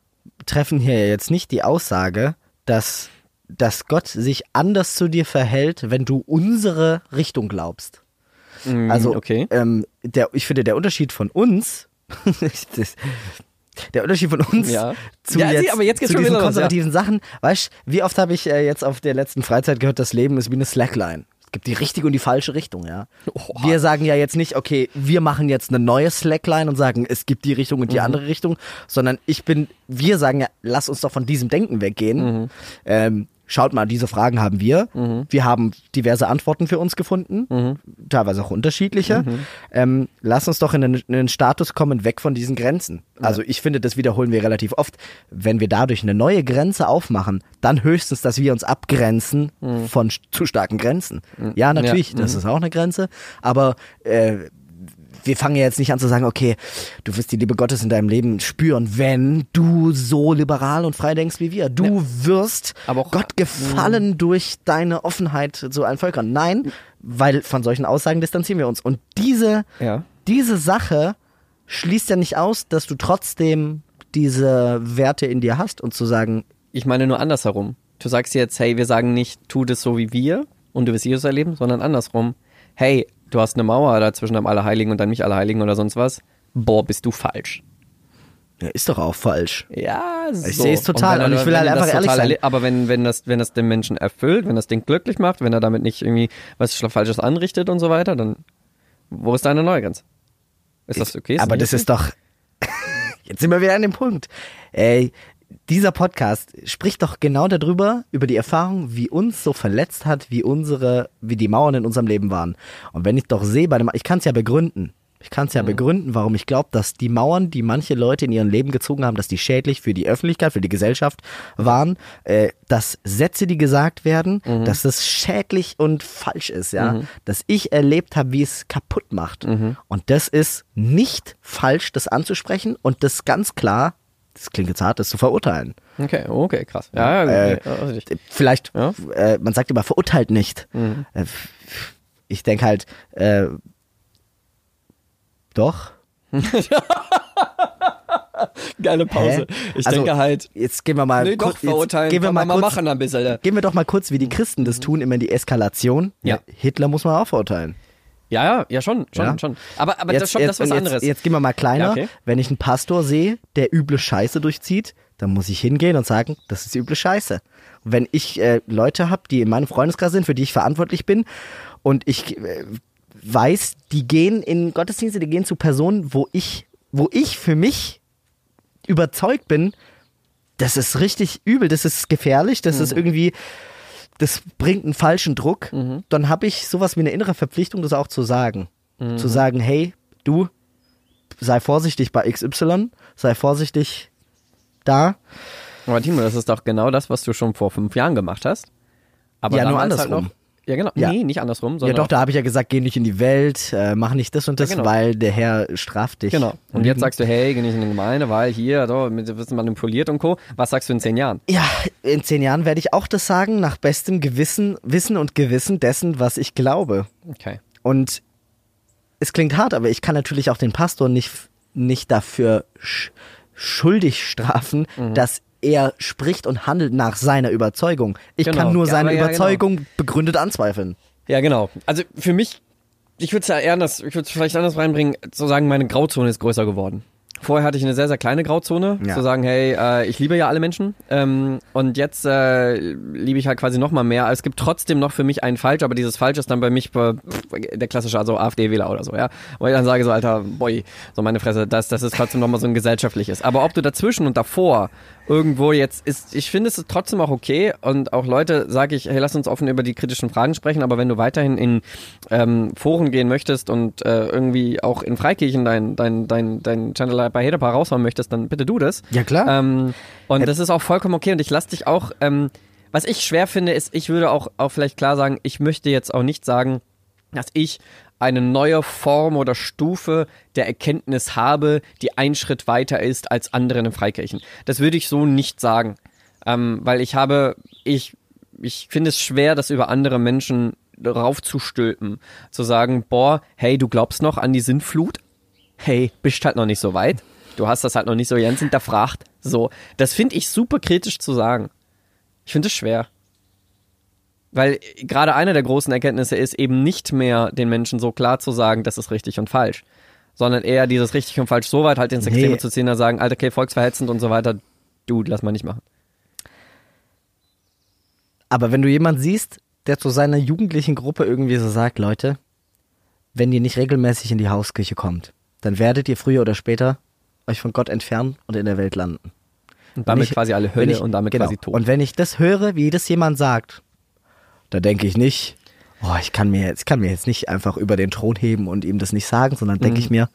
treffen hier jetzt nicht die Aussage, dass, dass Gott sich anders zu dir verhält, wenn du unsere Richtung glaubst. Also, okay. ähm, der, ich finde, der Unterschied von uns, das, der Unterschied von uns Ja. zu, Ja, jetzt, aber jetzt geht's zu diesen los, konservativen Sachen, weißt wie oft habe ich äh, jetzt auf der letzten Freizeit gehört, das Leben ist wie eine Slackline. Es gibt die richtige und die falsche Richtung, ja. Oha. Wir sagen ja jetzt nicht, okay, wir machen jetzt eine neue Slackline und sagen, es gibt die Richtung und Mhm. die andere Richtung, sondern ich bin, wir sagen ja, lass uns doch von diesem Denken weggehen. Mhm. Ähm, schaut mal, diese Fragen haben wir. Wir haben diverse Antworten für uns gefunden, Mhm. teilweise auch unterschiedliche. Ähm, lass uns doch in einen, in einen Status kommen, weg von diesen Grenzen. Also ich finde, das wiederholen wir relativ oft. Wenn wir dadurch eine neue Grenze aufmachen, dann höchstens, dass wir uns abgrenzen Mhm. von zu starken Grenzen. Ja, natürlich, das ist auch eine Grenze, aber äh, wir fangen ja jetzt nicht an zu sagen, okay, du wirst die Liebe Gottes in deinem Leben spüren, wenn du so liberal und frei denkst wie wir. Du wirst Aber auch- Gott gefallen durch deine Offenheit zu allen Völkern. Nein, weil von solchen Aussagen distanzieren wir uns. Und diese, Ja. diese Sache schließt ja nicht aus, dass du trotzdem diese Werte in dir hast und zu sagen, Ich meine nur andersherum. Du sagst jetzt, hey, wir sagen nicht, tu das so wie wir und du wirst Jesus erleben, sondern andersrum. Hey, du hast eine Mauer da zwischen deinem Allerheiligen und deinem Nicht-Allerheiligen oder sonst was. Boah, bist du falsch. ja, ist doch auch falsch. Ja, so. Ich sehe es total wenn er- und ich will wenn halt das einfach ehrlich sein. Aber wenn, wenn, das, wenn das den Menschen erfüllt, wenn das den glücklich macht, wenn er damit nicht irgendwie was Falsches anrichtet und so weiter, dann wo ist deine neue Grenze? Ist das okay? Aber nicht das ist doch. Jetzt sind wir wieder an dem Punkt. Ey, dieser Podcast spricht doch genau darüber, über die Erfahrung, wie uns so verletzt hat, wie unsere, wie die Mauern in unserem Leben waren. Und wenn ich doch sehe, bei dem, ich kann es ja begründen. Ich kann es ja begründen, warum ich glaube, dass die Mauern, die manche Leute in ihrem Leben gezogen haben, dass die schädlich für die Öffentlichkeit, für die Gesellschaft waren, äh, dass Sätze, die gesagt werden, dass das schädlich und falsch ist, ja, dass ich erlebt habe, wie es kaputt macht. Und das ist nicht falsch, das anzusprechen und das ganz klar, das klingt jetzt hart, das zu verurteilen. Okay, okay, krass. Ja, ja, Äh, okay, richtig. Vielleicht, Ja. äh, man sagt immer, verurteilt nicht. Äh, ich denke halt, äh, doch. Geile Pause. Hä? Ich Also, denke halt, Jetzt gehen wir mal nee, doch, verurteilen gehen wir mal mal kurz, machen ein bisschen. äh. Gehen wir doch mal kurz, wie die Christen das tun, immer in die Eskalation. Ja. Hitler muss man auch verurteilen. Ja, ja, ja, schon, schon, Ja. schon. Aber, aber das, schon, das ist was und anderes. Jetzt, jetzt gehen wir mal kleiner. Ja, okay. Wenn ich einen Pastor sehe, der üble Scheiße durchzieht, dann muss ich hingehen und sagen, das ist üble Scheiße. Und wenn ich äh, Leute habe, die in meinem Freundeskreis sind, für die ich verantwortlich bin, und ich äh, weiß, die gehen in Gottesdienste, die gehen zu Personen, wo ich, wo ich für mich überzeugt bin, das ist richtig übel, das ist gefährlich, das Mhm. ist irgendwie, das bringt einen falschen Druck, Mhm. dann habe ich sowas wie eine innere Verpflichtung, das auch zu sagen. Mhm. Zu sagen, hey, du, sei vorsichtig bei XY, sei vorsichtig da. Aber Timo, das ist doch genau das, was du schon vor fünf Jahren gemacht hast. Aber Ja, nur halt andersrum. noch, ja, genau. Ja. Nee, nicht andersrum, Ja doch, da habe ich ja gesagt, geh nicht in die Welt, äh, mach nicht das und das, Ja, genau. weil der Herr straft dich. Genau. Und Mhm. jetzt sagst du, hey, geh nicht in die Gemeinde, weil hier, so, mit- wirst manipuliert und Co. Was sagst du in zehn Jahren? Ja, in zehn Jahren werde ich auch das sagen, nach bestem Gewissen, Wissen und Gewissen dessen, was ich glaube. Okay. Und es klingt hart, aber ich kann natürlich auch den Pastor nicht, nicht dafür sch schuldig strafen, Mhm. dass er spricht und handelt nach seiner Überzeugung. Ich Genau. kann nur Ja, seine ja, Überzeugung begründet anzweifeln. Ja, genau. Also für mich, ich würde es ja eher anders, ich würde es vielleicht anders reinbringen, zu sagen, meine Grauzone ist größer geworden. Vorher hatte ich eine sehr, sehr kleine Grauzone, Ja. zu sagen, hey, äh, ich liebe ja alle Menschen ähm, und jetzt äh, liebe ich halt quasi noch mal mehr. Es gibt trotzdem noch für mich einen Falsch, aber dieses Falsch ist dann bei mich äh, der klassische, also AfD-Wähler oder so, ja. Wo ich dann sage so, alter, boy, so meine Fresse, das, das ist trotzdem noch mal so ein gesellschaftliches. Aber ob du dazwischen und davor irgendwo jetzt ist, ich finde es trotzdem auch okay und auch Leute sage ich, hey, lass uns offen über die kritischen Fragen sprechen, aber wenn du weiterhin in ähm, Foren gehen möchtest und äh, irgendwie auch in Freikirchen dein, dein, dein, dein Channel bei Hedapa raushauen möchtest, dann bitte du das. Ja, klar. Ähm, und das ist auch vollkommen okay und ich lass dich auch, ähm, was ich schwer finde, ist, ich würde auch, auch vielleicht klar sagen, ich möchte jetzt auch nicht sagen, dass ich eine neue Form oder Stufe der Erkenntnis habe, die einen Schritt weiter ist als andere in den Freikirchen. Das würde ich so nicht sagen. Ähm, weil ich habe, ich, ich finde es schwer, das über andere Menschen raufzustülpen. Zu sagen, boah, hey, du glaubst noch an die Sintflut? Hey, bist halt noch nicht so weit. Du hast das halt noch nicht so ganz hinterfragt. So, das finde ich super kritisch zu sagen. Ich finde es schwer. Weil gerade eine der großen Erkenntnisse ist eben nicht mehr den Menschen so klar zu sagen, das ist richtig und falsch, sondern eher dieses richtig und falsch so weit halt ins Extreme Nee. zu ziehen, da sagen, Alter, okay, volksverhetzend und so weiter, Dude, lass mal nicht machen. Aber wenn du jemand siehst, der zu seiner jugendlichen Gruppe irgendwie so sagt, Leute, wenn ihr nicht regelmäßig in die Hauskirche kommt, dann werdet ihr früher oder später euch von Gott entfernen und in der Welt landen. Und damit ich- quasi alle Hölle ich- und damit genau. quasi tot. Und wenn ich das höre, wie das jemand sagt, da denke ich nicht, oh, ich kann mir jetzt, kann mir jetzt nicht einfach über den Thron heben und ihm das nicht sagen, sondern denke Mhm. ich mir,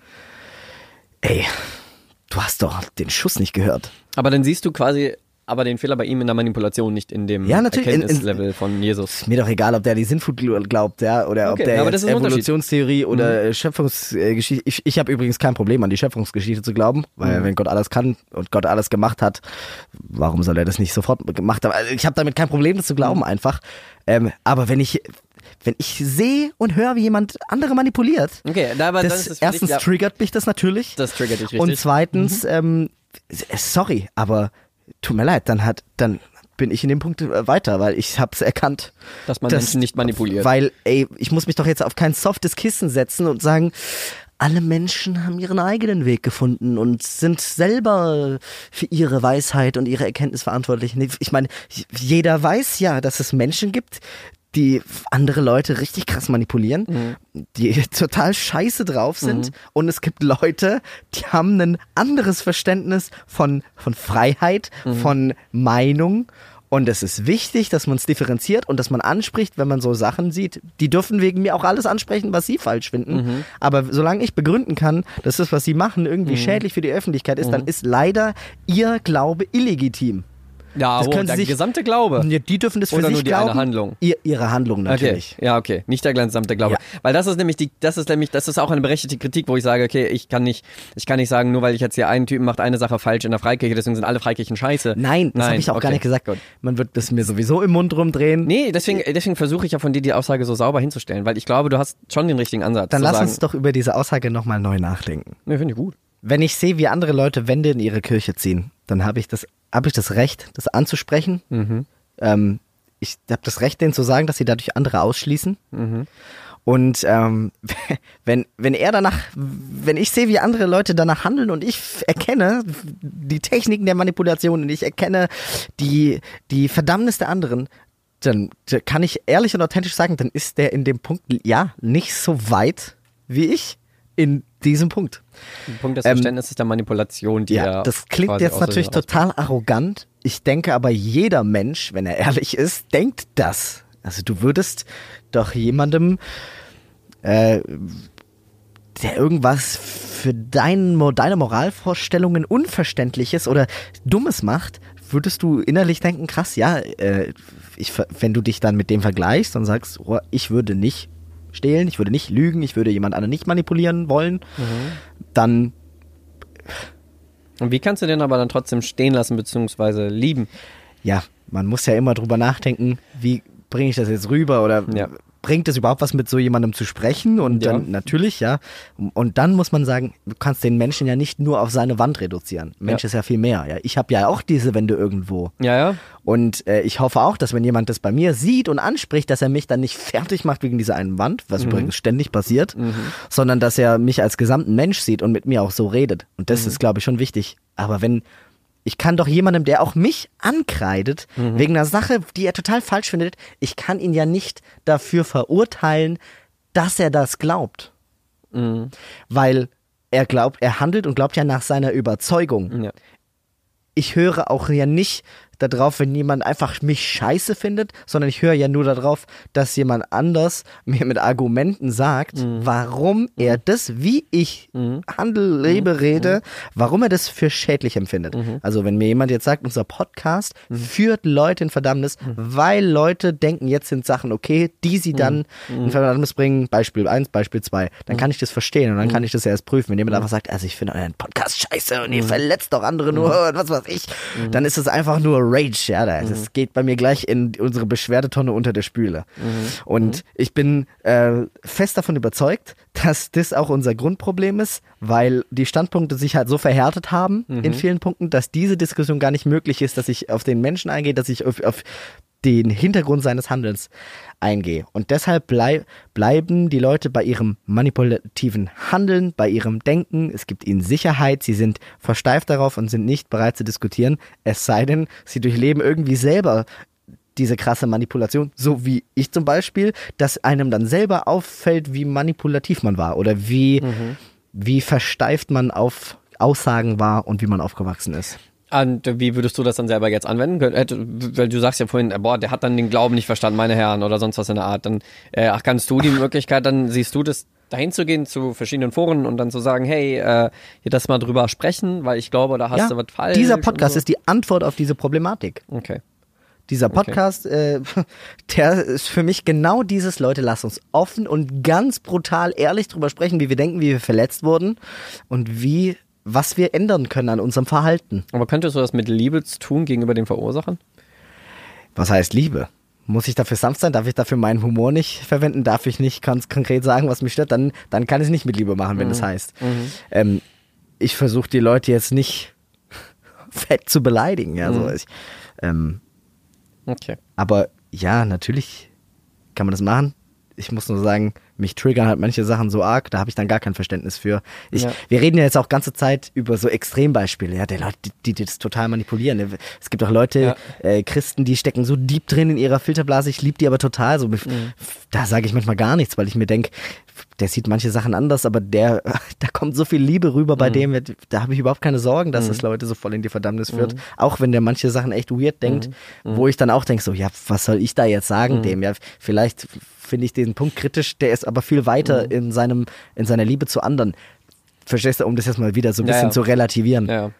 ey, du hast doch den Schuss nicht gehört. Aber dann siehst du quasi aber den Fehler bei ihm in der Manipulation, nicht in dem Ja, natürlich, in- in- Erkenntnislevel von Jesus. Ist mir doch egal, ob der die Sinnflut glaubt, ja, oder Okay, ob der aber das jetzt. Mhm. Evolutionstheorie oder äh, Schöpfungsgeschichte. Ich, ich habe übrigens kein Problem an die Schöpfungsgeschichte zu glauben, weil Mhm. wenn Gott alles kann und Gott alles gemacht hat, warum soll er das nicht sofort gemacht haben? Also ich habe damit kein Problem, das zu glauben Mhm. einfach. Ähm, aber wenn ich wenn ich sehe und höre, wie jemand andere manipuliert, Okay, aber das, dich, erstens ja, triggert mich das natürlich. das triggert dich richtig. Und zweitens, ähm, sorry, aber tut mir leid, dann hat, dann bin ich in dem Punkt äh, weiter, weil ich hab's erkannt. Dass man Menschen nicht manipuliert. Weil, ey, ich muss mich doch jetzt auf kein softes Kissen setzen und sagen, alle Menschen haben ihren eigenen Weg gefunden und sind selber für ihre Weisheit und ihre Erkenntnis verantwortlich. Ich meine, jeder weiß ja, dass es Menschen gibt, die andere Leute richtig krass manipulieren, die total scheiße drauf sind. Und es gibt Leute, die haben ein anderes Verständnis von, von Freiheit, von Meinung. Und es ist wichtig, dass man es differenziert und dass man anspricht, wenn man so Sachen sieht. Die dürfen wegen mir auch alles ansprechen, was sie falsch finden. Aber solange ich begründen kann, dass das, was sie machen, irgendwie schädlich für die Öffentlichkeit ist, dann ist leider ihr Glaube illegitim. Ja, das oh, können der sich- gesamte Glaube. Die dürfen das für Oder sich nur die glauben. eine Handlung? Ihr, ihre Handlung natürlich. Okay, ja, okay. Nicht der gesamte Glaube. Ja. Weil das ist nämlich die, das ist nämlich, das ist auch eine berechtigte Kritik, wo ich sage, okay, ich kann nicht, ich kann nicht sagen, nur weil ich jetzt hier einen Typen macht eine Sache falsch in der Freikirche, deswegen sind alle Freikirchen scheiße. Nein, das habe ich auch okay, gar nicht gesagt. Gut. Man wird das mir sowieso im Mund rumdrehen. Nee, deswegen, deswegen versuche ich ja von dir die Aussage so sauber hinzustellen, weil ich glaube, du hast schon den richtigen Ansatz. Dann lass sagen, uns doch über diese Aussage nochmal neu nachdenken. Nee, finde ich gut. Wenn ich sehe, wie andere Leute Wände in ihre Kirche ziehen, dann habe ich das, habe ich das Recht, das anzusprechen. Ähm, ich habe das Recht, denen zu sagen, dass sie dadurch andere ausschließen. Und ähm, wenn, wenn er danach, wenn ich sehe, wie andere Leute danach handeln und ich erkenne die Techniken der Manipulation und ich erkenne die, die Verdammnis der anderen, dann kann ich ehrlich und authentisch sagen, dann ist der in dem Punkt, ja, nicht so weit wie ich in diesem Punkt. Ein Punkt des Ähm, Verständnisses der Manipulation, die Ja, das klingt jetzt natürlich total arrogant. Ich denke aber, jeder Mensch, wenn er ehrlich ist, denkt das. Also du würdest doch jemandem, äh, der irgendwas für dein, deine Moralvorstellungen Unverständliches oder Dummes macht, würdest du innerlich denken, krass, ja, äh, ich, wenn du dich dann mit dem vergleichst und sagst, oh, ich würde nicht stehlen, ich würde nicht lügen, ich würde jemand anderen nicht manipulieren wollen, dann Und wie kannst du den aber dann trotzdem stehen lassen, beziehungsweise lieben? ja, man muss ja immer drüber nachdenken, wie bringe ich das jetzt rüber oder Ja. Bringt es überhaupt was mit so jemandem zu sprechen und Ja. dann natürlich, ja. Und dann muss man sagen, du kannst den Menschen ja nicht nur auf seine Wand reduzieren. Mensch Ja. ist ja viel mehr, ja. Ich habe ja auch diese Wände irgendwo. Ja, ja. Und äh, ich hoffe auch, dass wenn jemand das bei mir sieht und anspricht, dass er mich dann nicht fertig macht wegen dieser einen Wand, was Mhm. übrigens ständig passiert, sondern dass er mich als gesamten Mensch sieht und mit mir auch so redet. Und Mhm. das ist, glaube ich, schon wichtig. Aber wenn ich kann doch jemandem, der auch mich ankreidet, Mhm. wegen einer Sache, die er total falsch findet, ich kann ihn ja nicht dafür verurteilen, dass er das glaubt. Mhm. Weil er glaubt, er handelt und glaubt ja nach seiner Überzeugung. ja. ich höre auch ja nicht darauf, wenn jemand einfach mich scheiße findet, sondern ich höre ja nur darauf, dass jemand anders mir mit Argumenten sagt, Mhm. warum er das, wie ich handel, lebe, Mhm. rede, warum er das für schädlich empfindet. Also wenn mir jemand jetzt sagt, unser Podcast Mhm. führt Leute in Verdammnis, weil Leute denken, jetzt sind Sachen okay, die sie dann Mhm. in Verdammnis bringen, Beispiel 1, Beispiel 2, dann kann ich das verstehen und dann kann ich das erst prüfen. Wenn jemand einfach sagt, also ich finde euren Podcast scheiße und ihr verletzt doch andere nur und was weiß ich, dann ist es einfach nur Rage, ja, da- das geht bei mir gleich in unsere Beschwerdetonne unter der Spüle. Und ich bin äh, fest davon überzeugt, dass das auch unser Grundproblem ist, weil die Standpunkte sich halt so verhärtet haben in vielen Punkten, dass diese Diskussion gar nicht möglich ist, dass ich auf den Menschen eingehe, dass ich auf, auf den Hintergrund seines Handelns eingehe. Und deshalb blei bleiben die Leute bei ihrem manipulativen Handeln, bei ihrem Denken. Es gibt ihnen Sicherheit, sie sind versteift darauf und sind nicht bereit zu diskutieren, es sei denn, sie durchleben irgendwie selber diese krasse Manipulation, so wie ich zum Beispiel, dass einem dann selber auffällt, wie manipulativ man war oder wie, wie versteift man auf Aussagen war und wie man aufgewachsen ist. Und wie würdest du das dann selber jetzt anwenden? Hätte- Weil du sagst ja vorhin, äh, boah, der hat dann den Glauben nicht verstanden, meine Herren, oder sonst was in der Art. Dann äh, ach, kannst du die Möglichkeit, dann siehst du das, dahin zu gehen zu verschiedenen Foren und dann zu sagen, hey, äh, hier das mal drüber sprechen, weil ich glaube, da hast du was falsch. dieser Podcast so. ist die Antwort auf diese Problematik. Okay. Dieser Podcast, äh, der ist für mich genau dieses, Leute, lasst uns offen und ganz brutal ehrlich drüber sprechen, wie wir denken, wie wir verletzt wurden und wie, was wir ändern können an unserem Verhalten. Aber könntest du das mit Liebe tun gegenüber den Verursachern? Was heißt Liebe? Muss ich dafür sanft sein? Darf ich dafür meinen Humor nicht verwenden? Darf ich nicht ganz konkret sagen, was mich stört? Dann, dann kann ich es nicht mit Liebe machen, wenn das heißt. Ähm, ich versuche die Leute jetzt nicht fett zu beleidigen. Ja, so. ich, ähm, Okay. aber ja, natürlich kann man das machen. Ich muss nur sagen, mich triggern halt manche Sachen so arg, da habe ich dann gar kein Verständnis für. Ich, Ja. Wir reden ja jetzt auch ganze Zeit über so Extrembeispiele, ja, der Leute, die, die, das total manipulieren. Es gibt auch Leute, Ja. äh, Christen, die stecken so deep drin in ihrer Filterblase, ich liebe die aber total. So, Mhm. Da sage ich manchmal gar nichts, weil ich mir denke, der sieht manche Sachen anders, aber der, da kommt so viel Liebe rüber Mhm. bei dem, da habe ich überhaupt keine Sorgen, dass das Leute so voll in die Verdammnis führt. Mhm. Auch wenn der manche Sachen echt weird denkt, wo ich dann auch denke, so, ja, was soll ich da jetzt Mhm. sagen dem? Ja, vielleicht finde ich den Punkt kritisch, der ist aber viel weiter Mhm. in seinem, in seiner Liebe zu anderen. Verstehst du, um das jetzt mal wieder so ein Ja, bisschen ja. zu relativieren. Ja.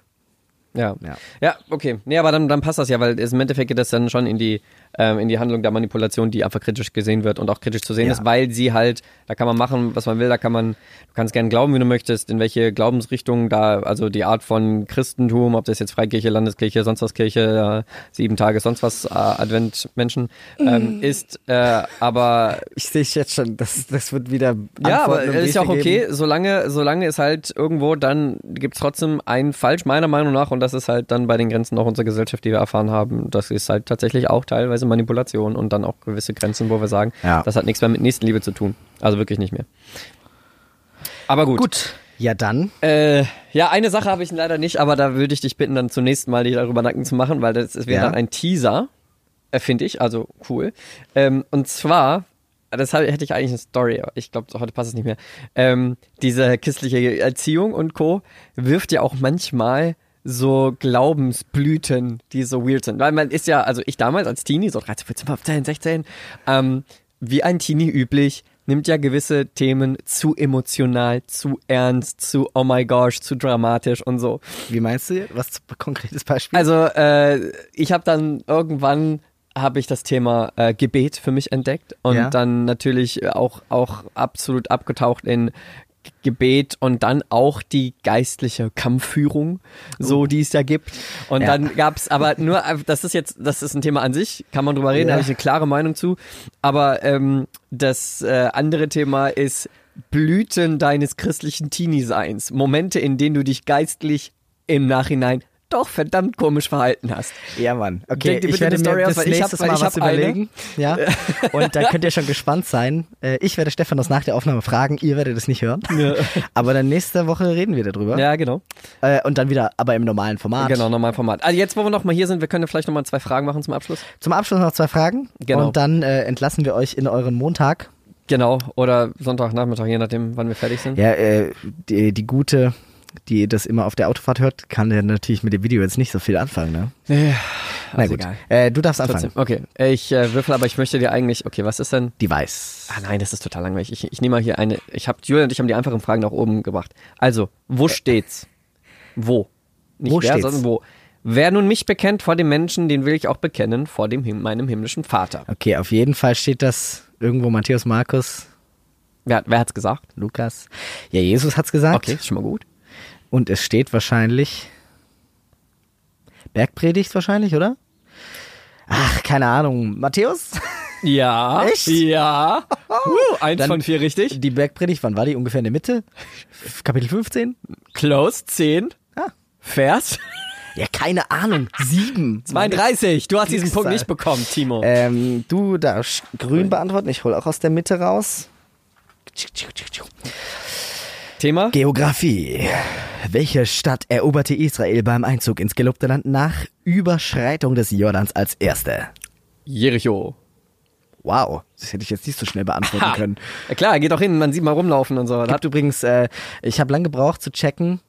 Ja. Ja. ja. okay. Nee, aber dann, dann passt das ja, weil es im Endeffekt geht das dann schon in die, ähm, in die Handlung der Manipulation, die einfach kritisch gesehen wird und auch kritisch zu sehen Ja. ist, weil sie halt, da kann man machen, was man will, da kann man, du kannst gerne glauben, wie du möchtest, in welche Glaubensrichtung da, also die Art von Christentum, ob das jetzt Freikirche, Landeskirche, sonst was Kirche, äh, sieben Tage, sonst was, äh, Advent, Menschen, ähm, ist, äh, aber Ich sehe jetzt schon, das, das wird wieder. ja, aber Antworten und ist ja auch okay, geben. solange, solange es halt irgendwo dann gibt's trotzdem ein Falsch, meiner Meinung nach, und das ist halt dann bei den Grenzen auch unserer Gesellschaft, die wir erfahren haben, das ist halt tatsächlich auch teilweise Manipulation und dann auch gewisse Grenzen, wo wir sagen, Ja. das hat nichts mehr mit Nächstenliebe zu tun. Also wirklich nicht mehr. Aber gut. Gut. Ja, dann. Äh, ja, eine Sache habe ich leider nicht, aber da würde ich dich bitten, dann zunächst mal dich darüber nacken zu machen, weil das wäre Ja. dann ein Teaser, äh, finde ich, also cool. Ähm, und zwar, das hätte ich eigentlich eine Story, aber ich glaube, heute passt es nicht mehr. Ähm, diese christliche Erziehung und Co. wirft ja auch manchmal so Glaubensblüten, die so weird sind. Weil man ist ja, also ich damals als Teenie, so 13, 14, 15, 16, ähm, wie ein Teenie üblich, nimmt ja gewisse Themen zu emotional, zu ernst, zu oh my gosh, zu dramatisch und so. Wie meinst du? Was konkretes Beispiel? Also äh, ich habe dann irgendwann habe ich das Thema äh, Gebet für mich entdeckt und Ja. dann natürlich auch auch absolut abgetaucht in Gebet und dann auch die geistliche Kampfführung, so die es da gibt. Und. Ja. dann gab's aber nur, das ist jetzt, das ist ein Thema an sich, kann man drüber reden, Ja. habe ich eine klare Meinung zu. Aber ähm, das äh, andere Thema ist Blüten deines christlichen Teenie-Seins. Momente, in denen du dich geistlich im Nachhinein doch verdammt komisch verhalten hast. Ja, Mann. Okay, Denk dir ich werde eine mir Story aus, nächstes weil Mal was überlegen. Ja. Und da könnt ihr schon gespannt sein. Äh, Ich werde Stefan das nach der Aufnahme fragen. Ihr werdet es nicht hören. Aber dann nächste Woche reden wir darüber. Ja, genau. Äh, Und dann wieder, aber im normalen Format. Genau, normal Format. Also jetzt, wo wir noch mal hier sind, wir können ja vielleicht noch mal zwei Fragen machen zum Abschluss. Zum Abschluss noch zwei Fragen. Genau. Und dann äh, entlassen wir euch in euren Montag. Genau, oder Sonntagnachmittag, je nachdem, wann wir fertig sind. Ja, äh, die, die gute die das immer auf der Autofahrt hört, kann der natürlich mit dem Video jetzt nicht so viel anfangen, ne? Ja, Na also gut. Äh, du darfst anfangen. Trotzdem, okay. Ich äh, würfel, aber ich möchte dir eigentlich, okay, was ist denn? Die weiß. Ah nein, das ist total langweilig. Ich, ich nehme mal hier eine, ich habe, Julian und ich haben die einfachen Fragen nach oben gebracht. Also, wo steht's? Wo? Nicht Wo wer, steht's? sondern wo. Wer nun mich bekennt vor dem Menschen, den will ich auch bekennen vor dem meinem himmlischen Vater. Okay, auf jeden Fall steht das irgendwo Matthäus, Markus, Wer, wer hat's gesagt? Lukas. Ja, Jesus hat's gesagt. Okay, ist schon mal gut. Und es steht wahrscheinlich Bergpredigt wahrscheinlich, oder? Ach, keine Ahnung. Matthäus? Ja. Echt? Ja. Uh, eins Dann- von vier richtig. Die Bergpredigt, wann war die? Ungefähr in der Mitte? Kapitel 15? Close, zehn. Ah. Vers. Ja, keine Ahnung. Sieben. 32. Du hast diesen Punkt nicht bekommen, Timo. Ähm, du darfst grün beantworten. Ich hole auch aus der Mitte raus. Thema? Geografie. Welche Stadt eroberte Israel beim Einzug ins gelobte Land nach Überschreitung des Jordans als erste? Jericho. Wow, das hätte ich jetzt nicht so schnell beantworten Ha. können. Ja klar, geht doch hin, man sieht mal rumlaufen und so. Hat übrigens, äh, ich habe lange gebraucht zu checken,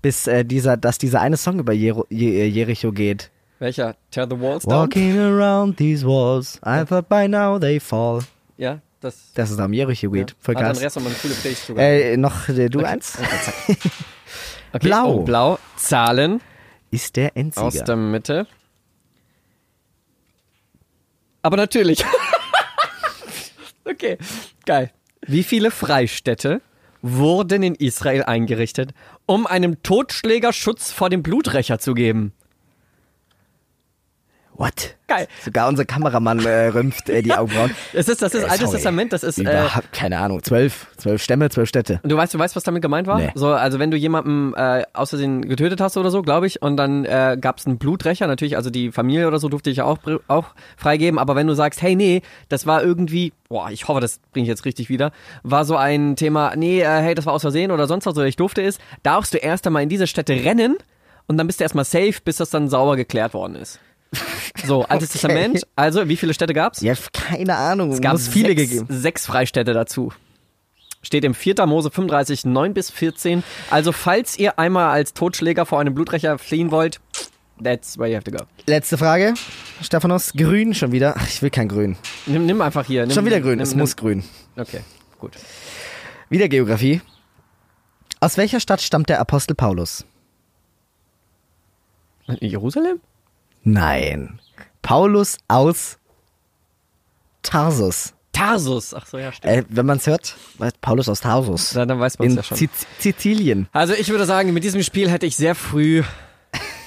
bis äh, dieser, dass dieser eine Song über Jero, Je, äh, Jericho geht. Welcher? Tear the Walls Down? Walking around these walls, I thought by now they fall. Ja, das. Das ist am Jericho geht. Voll Hat krass. Andreas nochmal eine coole Playlist sogar. Äh, noch äh, du eins? okay. blau. Oh, blau. Zahlen Ist der Endsieger. aus der Mitte. Aber natürlich. okay, geil. Wie viele Freistädte wurden in Israel eingerichtet, um einem Totschläger Schutz vor dem Bluträcher zu geben? What? Geil. Sogar unser Kameramann äh, rümpft äh, die Augenbrauen. Das ist, das ist Äh, altes sorry. Testament, das ist. Äh, Überhaupt keine Ahnung. Zwölf. Zwölf Stämme, zwölf Städte. Und du weißt, du weißt, was damit gemeint war? Nee. So, also wenn du jemanden äh, aus Versehen getötet hast oder so, glaube ich, und dann äh, gab es einen Bluträcher, natürlich, also die Familie oder so durfte ich ja auch, auch freigeben, aber wenn du sagst, hey, nee, das war irgendwie, boah, ich hoffe, das bringe ich jetzt richtig wieder, war so ein Thema, nee, äh, hey, das war aus Versehen oder sonst was, oder ich durfte es, darfst du erst einmal in diese Städte rennen und dann bist du erstmal safe, bis das dann sauber geklärt worden ist. So, altes Okay. Testament, also wie viele Städte gab's? Ja, keine Ahnung. Es gab Muss viele sechs, gegeben. sechs Freistädte dazu. Steht im 4. Mose 35, 9 bis 14. Also falls ihr einmal als Totschläger vor einem Blutrecher fliehen wollt, that's where you have to go. Letzte Frage. Stephanos, grün schon wieder. Ach, ich will kein grün. Nimm, nimm einfach hier. Nimm, Schon wieder grün. Nimm, es muss grün. Okay, gut. Wieder Geografie. Aus welcher Stadt stammt der Apostel Paulus? Jerusalem? Nein. Paulus aus Tarsus. Tarsus. Ach so, ja, stimmt. Äh, wenn man es hört, Paulus aus Tarsus. Dann, dann weiß man es ja schon. Siz- Sizilien. Also ich würde sagen, mit diesem Spiel hätte ich sehr früh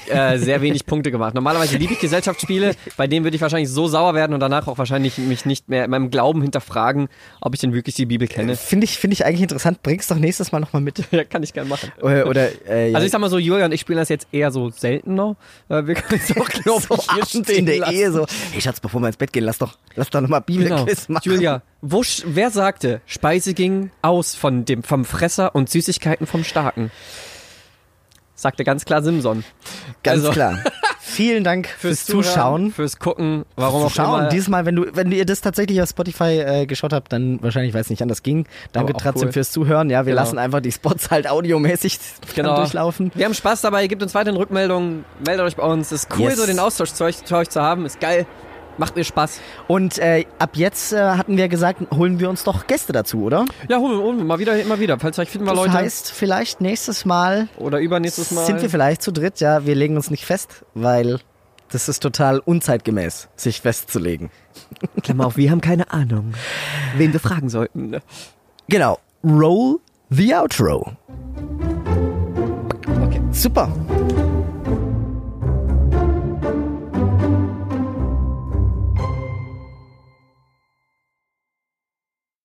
äh, sehr wenig Punkte gemacht. Normalerweise liebe ich Gesellschaftsspiele, bei denen würde ich wahrscheinlich so sauer werden und danach auch wahrscheinlich mich nicht mehr in meinem Glauben hinterfragen, ob ich denn wirklich die Bibel kenne. Finde ich, finde ich eigentlich interessant. Bring's doch nächstes Mal nochmal mit. Ja, kann ich gerne machen. Oder, oder äh, ja, Also ich sag mal so, Julia und ich spielen das jetzt eher so seltener. Äh, Wir können es auch, glaube so ich, hier stehen in der lassen. Ehe so, hey Schatz, bevor wir ins Bett gehen, lass doch, lass doch nochmal Genau. Bibelquiz machen. Julia, wo, sch- wer sagte, Speise ging aus von dem, vom Fresser und Süßigkeiten vom Starken? Sagte ganz klar Simson. Ganz Also, klar. Vielen Dank fürs, Zuhören, Zuschauen. Fürs Gucken, warum auch Schauen. immer. Dieses Mal, wenn du, wenn ihr das tatsächlich auf Spotify äh, geschaut habt, dann wahrscheinlich, weil es nicht anders ging. Danke auch trotzdem cool. fürs Zuhören. Ja, wir Genau. lassen einfach die Spots halt audiomäßig Genau. durchlaufen. Wir haben Spaß dabei, gebt uns weiterhin Rückmeldungen, meldet euch bei uns. Ist cool, Yes. so den Austausch zu euch, zu euch zu haben. Ist geil. Macht mir Spaß. Und äh, ab jetzt äh, hatten wir gesagt, holen wir uns doch Gäste dazu, oder? Ja, holen wir, holen wir mal wieder, immer wieder. Falls euch finden wir Das Leute. heißt, vielleicht nächstes Mal oder übernächstes Mal. sind wir vielleicht zu dritt. Ja, wir legen uns nicht fest, weil das ist total unzeitgemäß, sich festzulegen. Klammer auf, wir haben keine Ahnung, wen wir fragen sollten. Genau. Roll the outro. Okay. Super.